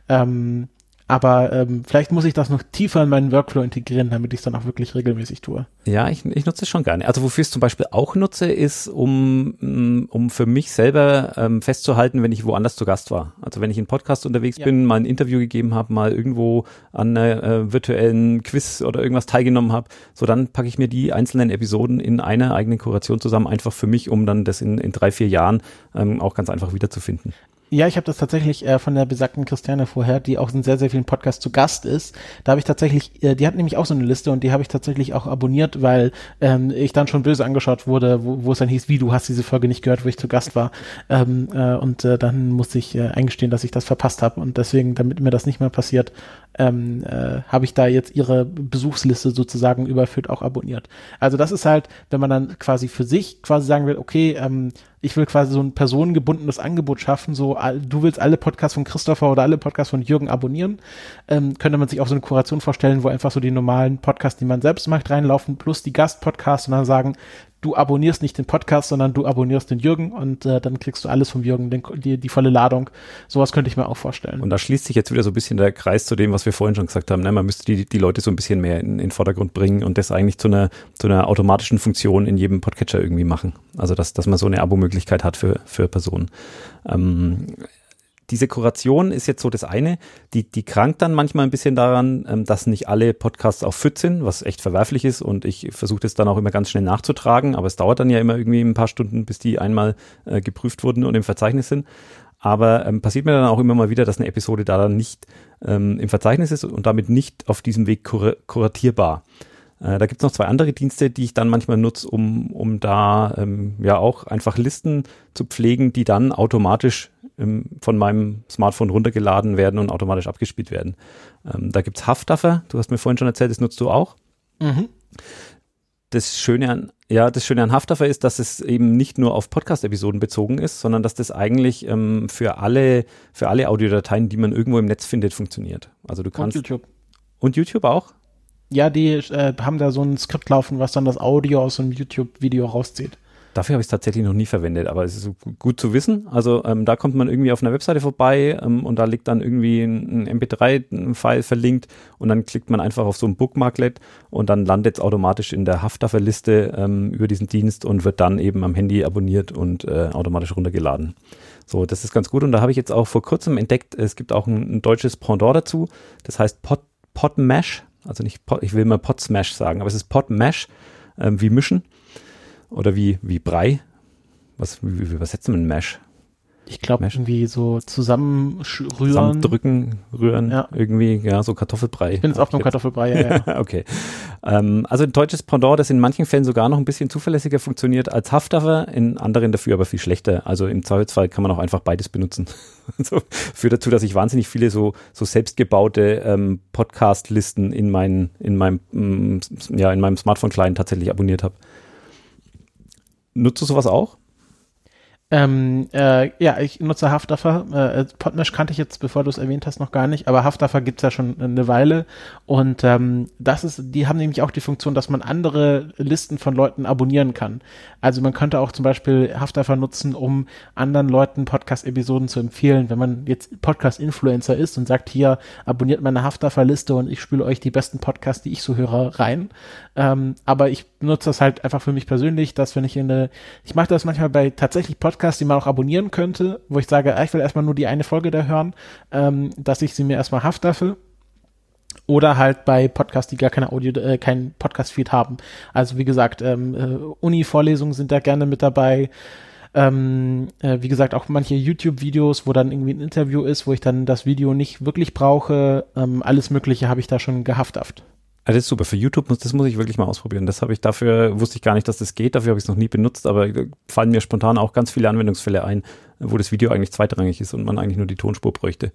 Ähm, aber ähm, vielleicht muss ich das noch tiefer in meinen Workflow integrieren, damit ich es dann auch wirklich regelmäßig tue. Ja, ich, ich nutze es schon gerne. Also wofür ich es zum Beispiel auch nutze, ist, um, mm, um für mich selber ähm, festzuhalten, wenn ich woanders zu Gast war. Also wenn ich in Podcast unterwegs ja. bin, mal ein Interview gegeben habe, mal irgendwo an einer äh, virtuellen Quiz oder irgendwas teilgenommen habe, so dann packe ich mir die einzelnen Episoden in einer eigenen Kuration zusammen, einfach für mich, um dann das in, in drei, vier Jahren ähm, auch ganz einfach wiederzufinden. Ja, ich habe das tatsächlich äh, von der besagten Christiane vorher, die auch in sehr, sehr vielen Podcasts zu Gast ist. Da habe ich tatsächlich, äh, die hat nämlich auch so eine Liste und die habe ich tatsächlich auch abonniert, weil ähm, ich dann schon böse angeschaut wurde, wo, wo es dann hieß, wie du hast diese Folge nicht gehört, wo ich zu Gast war. Ähm, äh, und äh, dann musste ich äh, eingestehen, dass ich das verpasst habe. Und deswegen, damit mir das nicht mehr passiert, ähm, äh, habe ich da jetzt ihre Besuchsliste sozusagen überführt auch abonniert. Also das ist halt, wenn man dann quasi für sich quasi sagen will, okay, ähm, ich will quasi so ein personengebundenes Angebot schaffen, so du willst alle Podcasts von Christopher oder alle Podcasts von Jürgen abonnieren, ähm, könnte man sich auch so eine Kuration vorstellen, wo einfach so die normalen Podcasts, die man selbst macht, reinlaufen, plus die Gastpodcasts und dann sagen, du abonnierst nicht den Podcast, sondern du abonnierst den Jürgen und äh, dann kriegst du alles vom Jürgen, den, die, die volle Ladung. Sowas könnte ich mir auch vorstellen. Und da schließt sich jetzt wieder so ein bisschen der Kreis zu dem, was wir vorhin schon gesagt haben. Ne? Man müsste die, die Leute so ein bisschen mehr in, in den Vordergrund bringen und das eigentlich zu einer, zu einer automatischen Funktion in jedem Podcatcher irgendwie machen. Also dass, dass man so eine Abo-Möglichkeit hat für, für Personen. Ähm, diese Kuration ist jetzt so das eine. Die, die krankt dann manchmal ein bisschen daran, ähm, dass nicht alle Podcasts auch fit sind, was echt verwerflich ist. Und ich versuche das dann auch immer ganz schnell nachzutragen. Aber es dauert dann ja immer irgendwie ein paar Stunden, bis die einmal äh, geprüft wurden und im Verzeichnis sind. Aber ähm, passiert mir dann auch immer mal wieder, dass eine Episode da dann nicht ähm, im Verzeichnis ist und damit nicht auf diesem Weg kur kuratierbar. Äh, da gibt's noch zwei andere Dienste, die ich dann manchmal nutze, um, um da ähm, ja auch einfach Listen zu pflegen, die dann automatisch ähm, von meinem Smartphone runtergeladen werden und automatisch abgespielt werden. Ähm, da gibt's Haftdaffer, du hast mir vorhin schon erzählt, das nutzt du auch. Mhm. Das Schöne an, ja, das Schöne an Haftdaffer ist, dass es eben nicht nur auf Podcast-Episoden bezogen ist, sondern dass das eigentlich ähm, für alle, für alle Audiodateien, die man irgendwo im Netz findet, funktioniert. Also du kannst. Und YouTube. Und YouTube auch? Ja, die äh, haben da so ein Skript laufen, was dann das Audio aus einem YouTube-Video rauszieht. Dafür habe ich es tatsächlich noch nie verwendet, aber es ist gut zu wissen. Also ähm, da kommt man irgendwie auf einer Webseite vorbei ähm, und da liegt dann irgendwie ein, ein MP3-File verlinkt und dann klickt man einfach auf so ein Bookmarklet und dann landet es automatisch in der Haftdaffer-Liste ähm, über diesen Dienst und wird dann eben am Handy abonniert und äh, automatisch runtergeladen. So, das ist ganz gut und da habe ich jetzt auch vor kurzem entdeckt, es gibt auch ein, ein deutsches Pendant dazu, das heißt Pod, Podmesh, also nicht Pod, ich will mal Podsmash sagen, aber es ist Podmesh, ähm, wie mischen oder wie, wie Brei. Was, wie, wie übersetzt man Mesh? Ich glaube irgendwie so zusammenrühren. Zusammendrücken, rühren, ja. irgendwie, ja, so Kartoffelbrei. Ich bin jetzt auf einem Kartoffelbrei, ja, ja. okay. Ähm, also ein deutsches Pendant, das in manchen Fällen sogar noch ein bisschen zuverlässiger funktioniert als Hafthafer, in anderen dafür aber viel schlechter. Also im Zweifelsfall kann man auch einfach beides benutzen. so, führt dazu, dass ich wahnsinnig viele so, so selbstgebaute ähm, Podcast-Listen in, mein, in meinem, mm, ja, in meinem Smartphone-Client tatsächlich abonniert habe. Nutzt du sowas auch? Ähm, äh, ja, ich nutze Haftdaffer. Äh, Podmesh kannte ich jetzt, bevor du es erwähnt hast, noch gar nicht, aber Haftdaffer gibt's ja schon eine Weile. Und ähm, das ist, die haben nämlich auch die Funktion, dass man andere Listen von Leuten abonnieren kann. Also man könnte auch zum Beispiel Haftdaffer nutzen, um anderen Leuten Podcast-Episoden zu empfehlen. Wenn man jetzt Podcast-Influencer ist und sagt, hier, abonniert meine Haftdaffer-Liste und ich spüle euch die besten Podcasts, die ich so höre, rein. Ähm, aber ich nutze das halt einfach für mich persönlich, dass wenn ich in eine, ich mache das manchmal bei tatsächlich Podcasts, Podcasts, die man auch abonnieren könnte, wo ich sage, ah, ich will erstmal nur die eine Folge da hören, ähm, dass ich sie mir erstmal haft dafür. Oder halt bei Podcasts, die gar keine Audio, äh, kein Podcast-Feed haben. Also wie gesagt, ähm, äh, Uni-Vorlesungen sind da gerne mit dabei. Ähm, äh, wie gesagt, auch manche YouTube-Videos, wo dann irgendwie ein Interview ist, wo ich dann das Video nicht wirklich brauche. Ähm, alles Mögliche habe ich da schon gehafthaft. Also das ist super. Für YouTube muss, das muss ich wirklich mal ausprobieren. Das habe ich dafür, wusste ich gar nicht, dass das geht. Dafür habe ich es noch nie benutzt, aber fallen mir spontan auch ganz viele Anwendungsfälle ein, wo das Video eigentlich zweitrangig ist und man eigentlich nur die Tonspur bräuchte.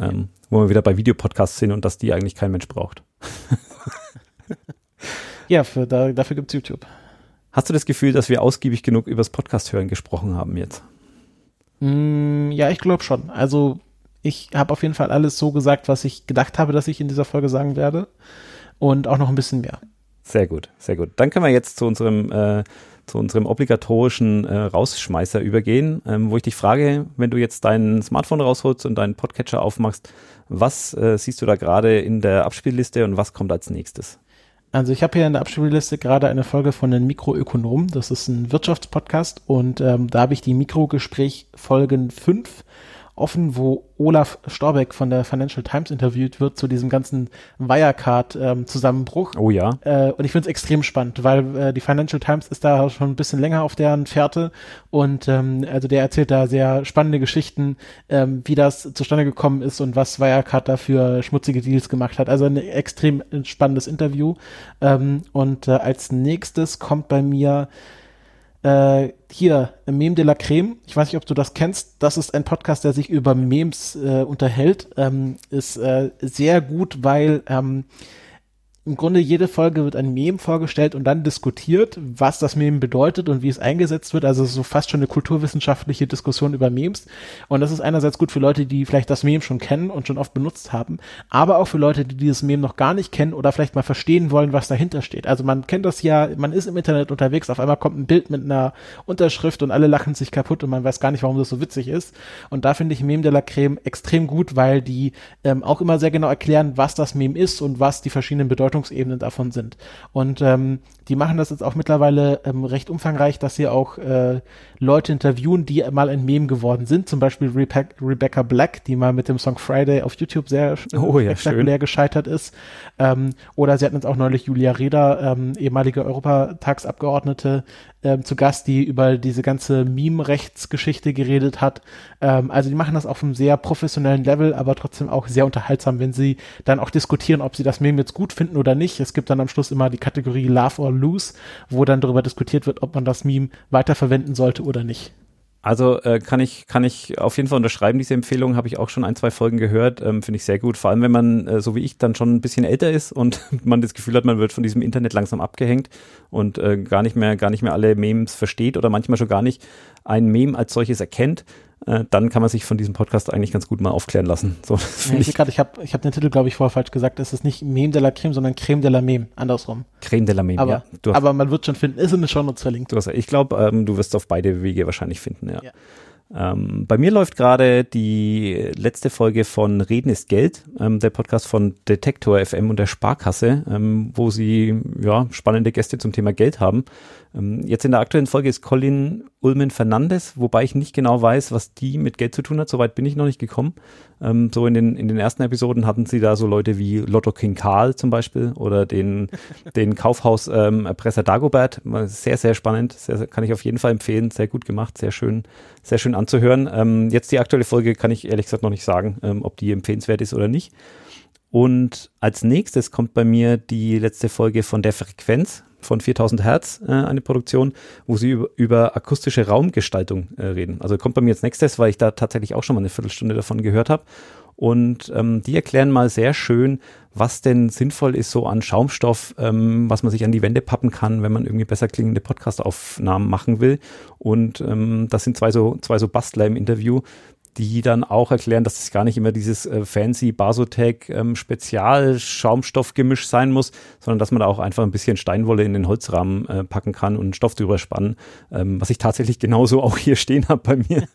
Ähm, wo wir wieder bei Videopodcasts sind und dass die eigentlich kein Mensch braucht. ja, für, da, dafür gibt's YouTube. Hast du das Gefühl, dass wir ausgiebig genug übers Podcast hören gesprochen haben jetzt? Mm, ja, ich glaube schon. Also ich habe auf jeden Fall alles so gesagt, was ich gedacht habe, dass ich in dieser Folge sagen werde und auch noch ein bisschen mehr. Sehr gut, sehr gut. Dann können wir jetzt zu unserem, äh, zu unserem obligatorischen äh, Rausschmeißer übergehen, ähm, wo ich dich frage, wenn du jetzt dein Smartphone rausholst und deinen Podcatcher aufmachst, was äh, siehst du da gerade in der Abspielliste und was kommt als nächstes? Also ich habe hier in der Abspielliste gerade eine Folge von den Mikroökonomen. Das ist ein Wirtschaftspodcast und ähm, da habe ich die Mikrogespräch Folgen 5 offen, wo Olaf Storbeck von der Financial Times interviewt wird zu diesem ganzen Wirecard-Zusammenbruch. Ähm, oh ja. Äh, und ich finde es extrem spannend, weil äh, die Financial Times ist da schon ein bisschen länger auf deren Fährte und ähm, also der erzählt da sehr spannende Geschichten, ähm, wie das zustande gekommen ist und was Wirecard da für schmutzige Deals gemacht hat. Also ein extrem spannendes Interview. Ähm, und äh, als nächstes kommt bei mir äh, hier, Meme de la Creme, ich weiß nicht, ob du das kennst, das ist ein Podcast, der sich über Memes äh, unterhält, ähm, ist äh, sehr gut, weil ähm, im Grunde jede Folge wird ein Meme vorgestellt und dann diskutiert, was das Meme bedeutet und wie es eingesetzt wird. Also so fast schon eine kulturwissenschaftliche Diskussion über Memes. Und das ist einerseits gut für Leute, die vielleicht das Meme schon kennen und schon oft benutzt haben, aber auch für Leute, die dieses Meme noch gar nicht kennen oder vielleicht mal verstehen wollen, was dahinter steht. Also man kennt das ja, man ist im Internet unterwegs, auf einmal kommt ein Bild mit einer Unterschrift und alle lachen sich kaputt und man weiß gar nicht, warum das so witzig ist. Und da finde ich Meme de la Creme extrem gut, weil die ähm, auch immer sehr genau erklären, was das Meme ist und was die verschiedenen Bedeutungen Bedeutungsebenen davon sind. Und ähm, die machen das jetzt auch mittlerweile ähm, recht umfangreich, dass sie auch äh, Leute interviewen, die mal ein Meme geworden sind. Zum Beispiel Rebe Rebecca Black, die mal mit dem Song Friday auf YouTube sehr oh, ja, spektakulär gescheitert ist. Ähm, oder sie hatten jetzt auch neulich Julia Reda, ähm, ehemalige Europatagsabgeordnete, ähm, zu Gast, die über diese ganze Meme-Rechtsgeschichte geredet hat. Ähm, also die machen das auf einem sehr professionellen Level, aber trotzdem auch sehr unterhaltsam, wenn sie dann auch diskutieren, ob sie das Meme jetzt gut finden oder nicht. Es gibt dann am Schluss immer die Kategorie Love or Lose, wo dann darüber diskutiert wird, ob man das Meme weiterverwenden sollte oder nicht. Also äh, kann ich kann ich auf jeden Fall unterschreiben diese Empfehlung. Habe ich auch schon ein zwei Folgen gehört. Ähm, Finde ich sehr gut. Vor allem wenn man äh, so wie ich dann schon ein bisschen älter ist und man das Gefühl hat, man wird von diesem Internet langsam abgehängt und äh, gar nicht mehr gar nicht mehr alle Memes versteht oder manchmal schon gar nicht ein Meme als solches erkennt äh, dann kann man sich von diesem Podcast eigentlich ganz gut mal aufklären lassen. So, ja, ich ich habe ich hab den Titel, glaube ich, vorher falsch gesagt. Es ist nicht Meme de la Creme, sondern Creme de la Meme, andersrum. Creme de la Meme, aber, ja. Hast, aber man wird schon finden, ist in den Shownotes verlinkt. Du hast, ich glaube, ähm, du wirst auf beide Wege wahrscheinlich finden, ja. ja. Ähm, bei mir läuft gerade die letzte Folge von Reden ist Geld, ähm, der Podcast von Detektor FM und der Sparkasse, ähm, wo sie ja spannende Gäste zum Thema Geld haben. Ähm, jetzt in der aktuellen Folge ist Colin Ulmen Fernandes, wobei ich nicht genau weiß, was die mit Geld zu tun hat. Soweit bin ich noch nicht gekommen. Ähm, so in den, in den ersten Episoden hatten sie da so Leute wie Lotto King Karl zum Beispiel oder den, den Kaufhauserpresser ähm, Dagobert. Sehr, sehr spannend. Sehr, sehr, kann ich auf jeden Fall empfehlen. Sehr gut gemacht. Sehr schön, sehr schön anzuhören. Ähm, jetzt die aktuelle Folge kann ich ehrlich gesagt noch nicht sagen, ob die empfehlenswert ist oder nicht. Und als nächstes kommt bei mir die letzte Folge von der Frequenz von 4000 Hertz, äh, eine Produktion, wo sie über, über akustische Raumgestaltung äh, reden. Also kommt bei mir als nächstes, weil ich da tatsächlich auch schon mal eine Viertelstunde davon gehört habe. Und ähm, die erklären mal sehr schön, was denn sinnvoll ist so an Schaumstoff, ähm, was man sich an die Wände pappen kann, wenn man irgendwie besser klingende Podcast-Aufnahmen machen will. Und ähm, das sind zwei so, zwei so Bastler im Interview, die dann auch erklären, dass es gar nicht immer dieses äh, fancy Basotec ähm, Spezial-Schaumstoffgemisch sein muss, sondern dass man da auch einfach ein bisschen Steinwolle in den Holzrahmen äh, packen kann und Stoff drüber spannen, ähm, was ich tatsächlich genauso auch hier stehen habe bei mir.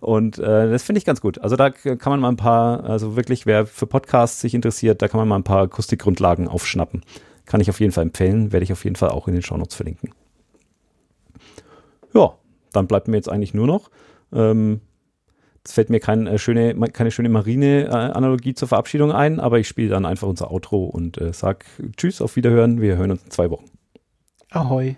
Und äh, das finde ich ganz gut. Also da kann man mal ein paar, also wirklich, wer für Podcasts sich interessiert, da kann man mal ein paar Akustikgrundlagen aufschnappen. Kann ich auf jeden Fall empfehlen, werde ich auf jeden Fall auch in den Shownotes verlinken. Ja, dann bleibt mir jetzt eigentlich nur noch ähm, es fällt mir kein, äh, schöne, keine schöne Marine-Analogie zur Verabschiedung ein, aber ich spiele dann einfach unser Outro und äh, sag Tschüss, auf Wiederhören. Wir hören uns in zwei Wochen. Ahoi.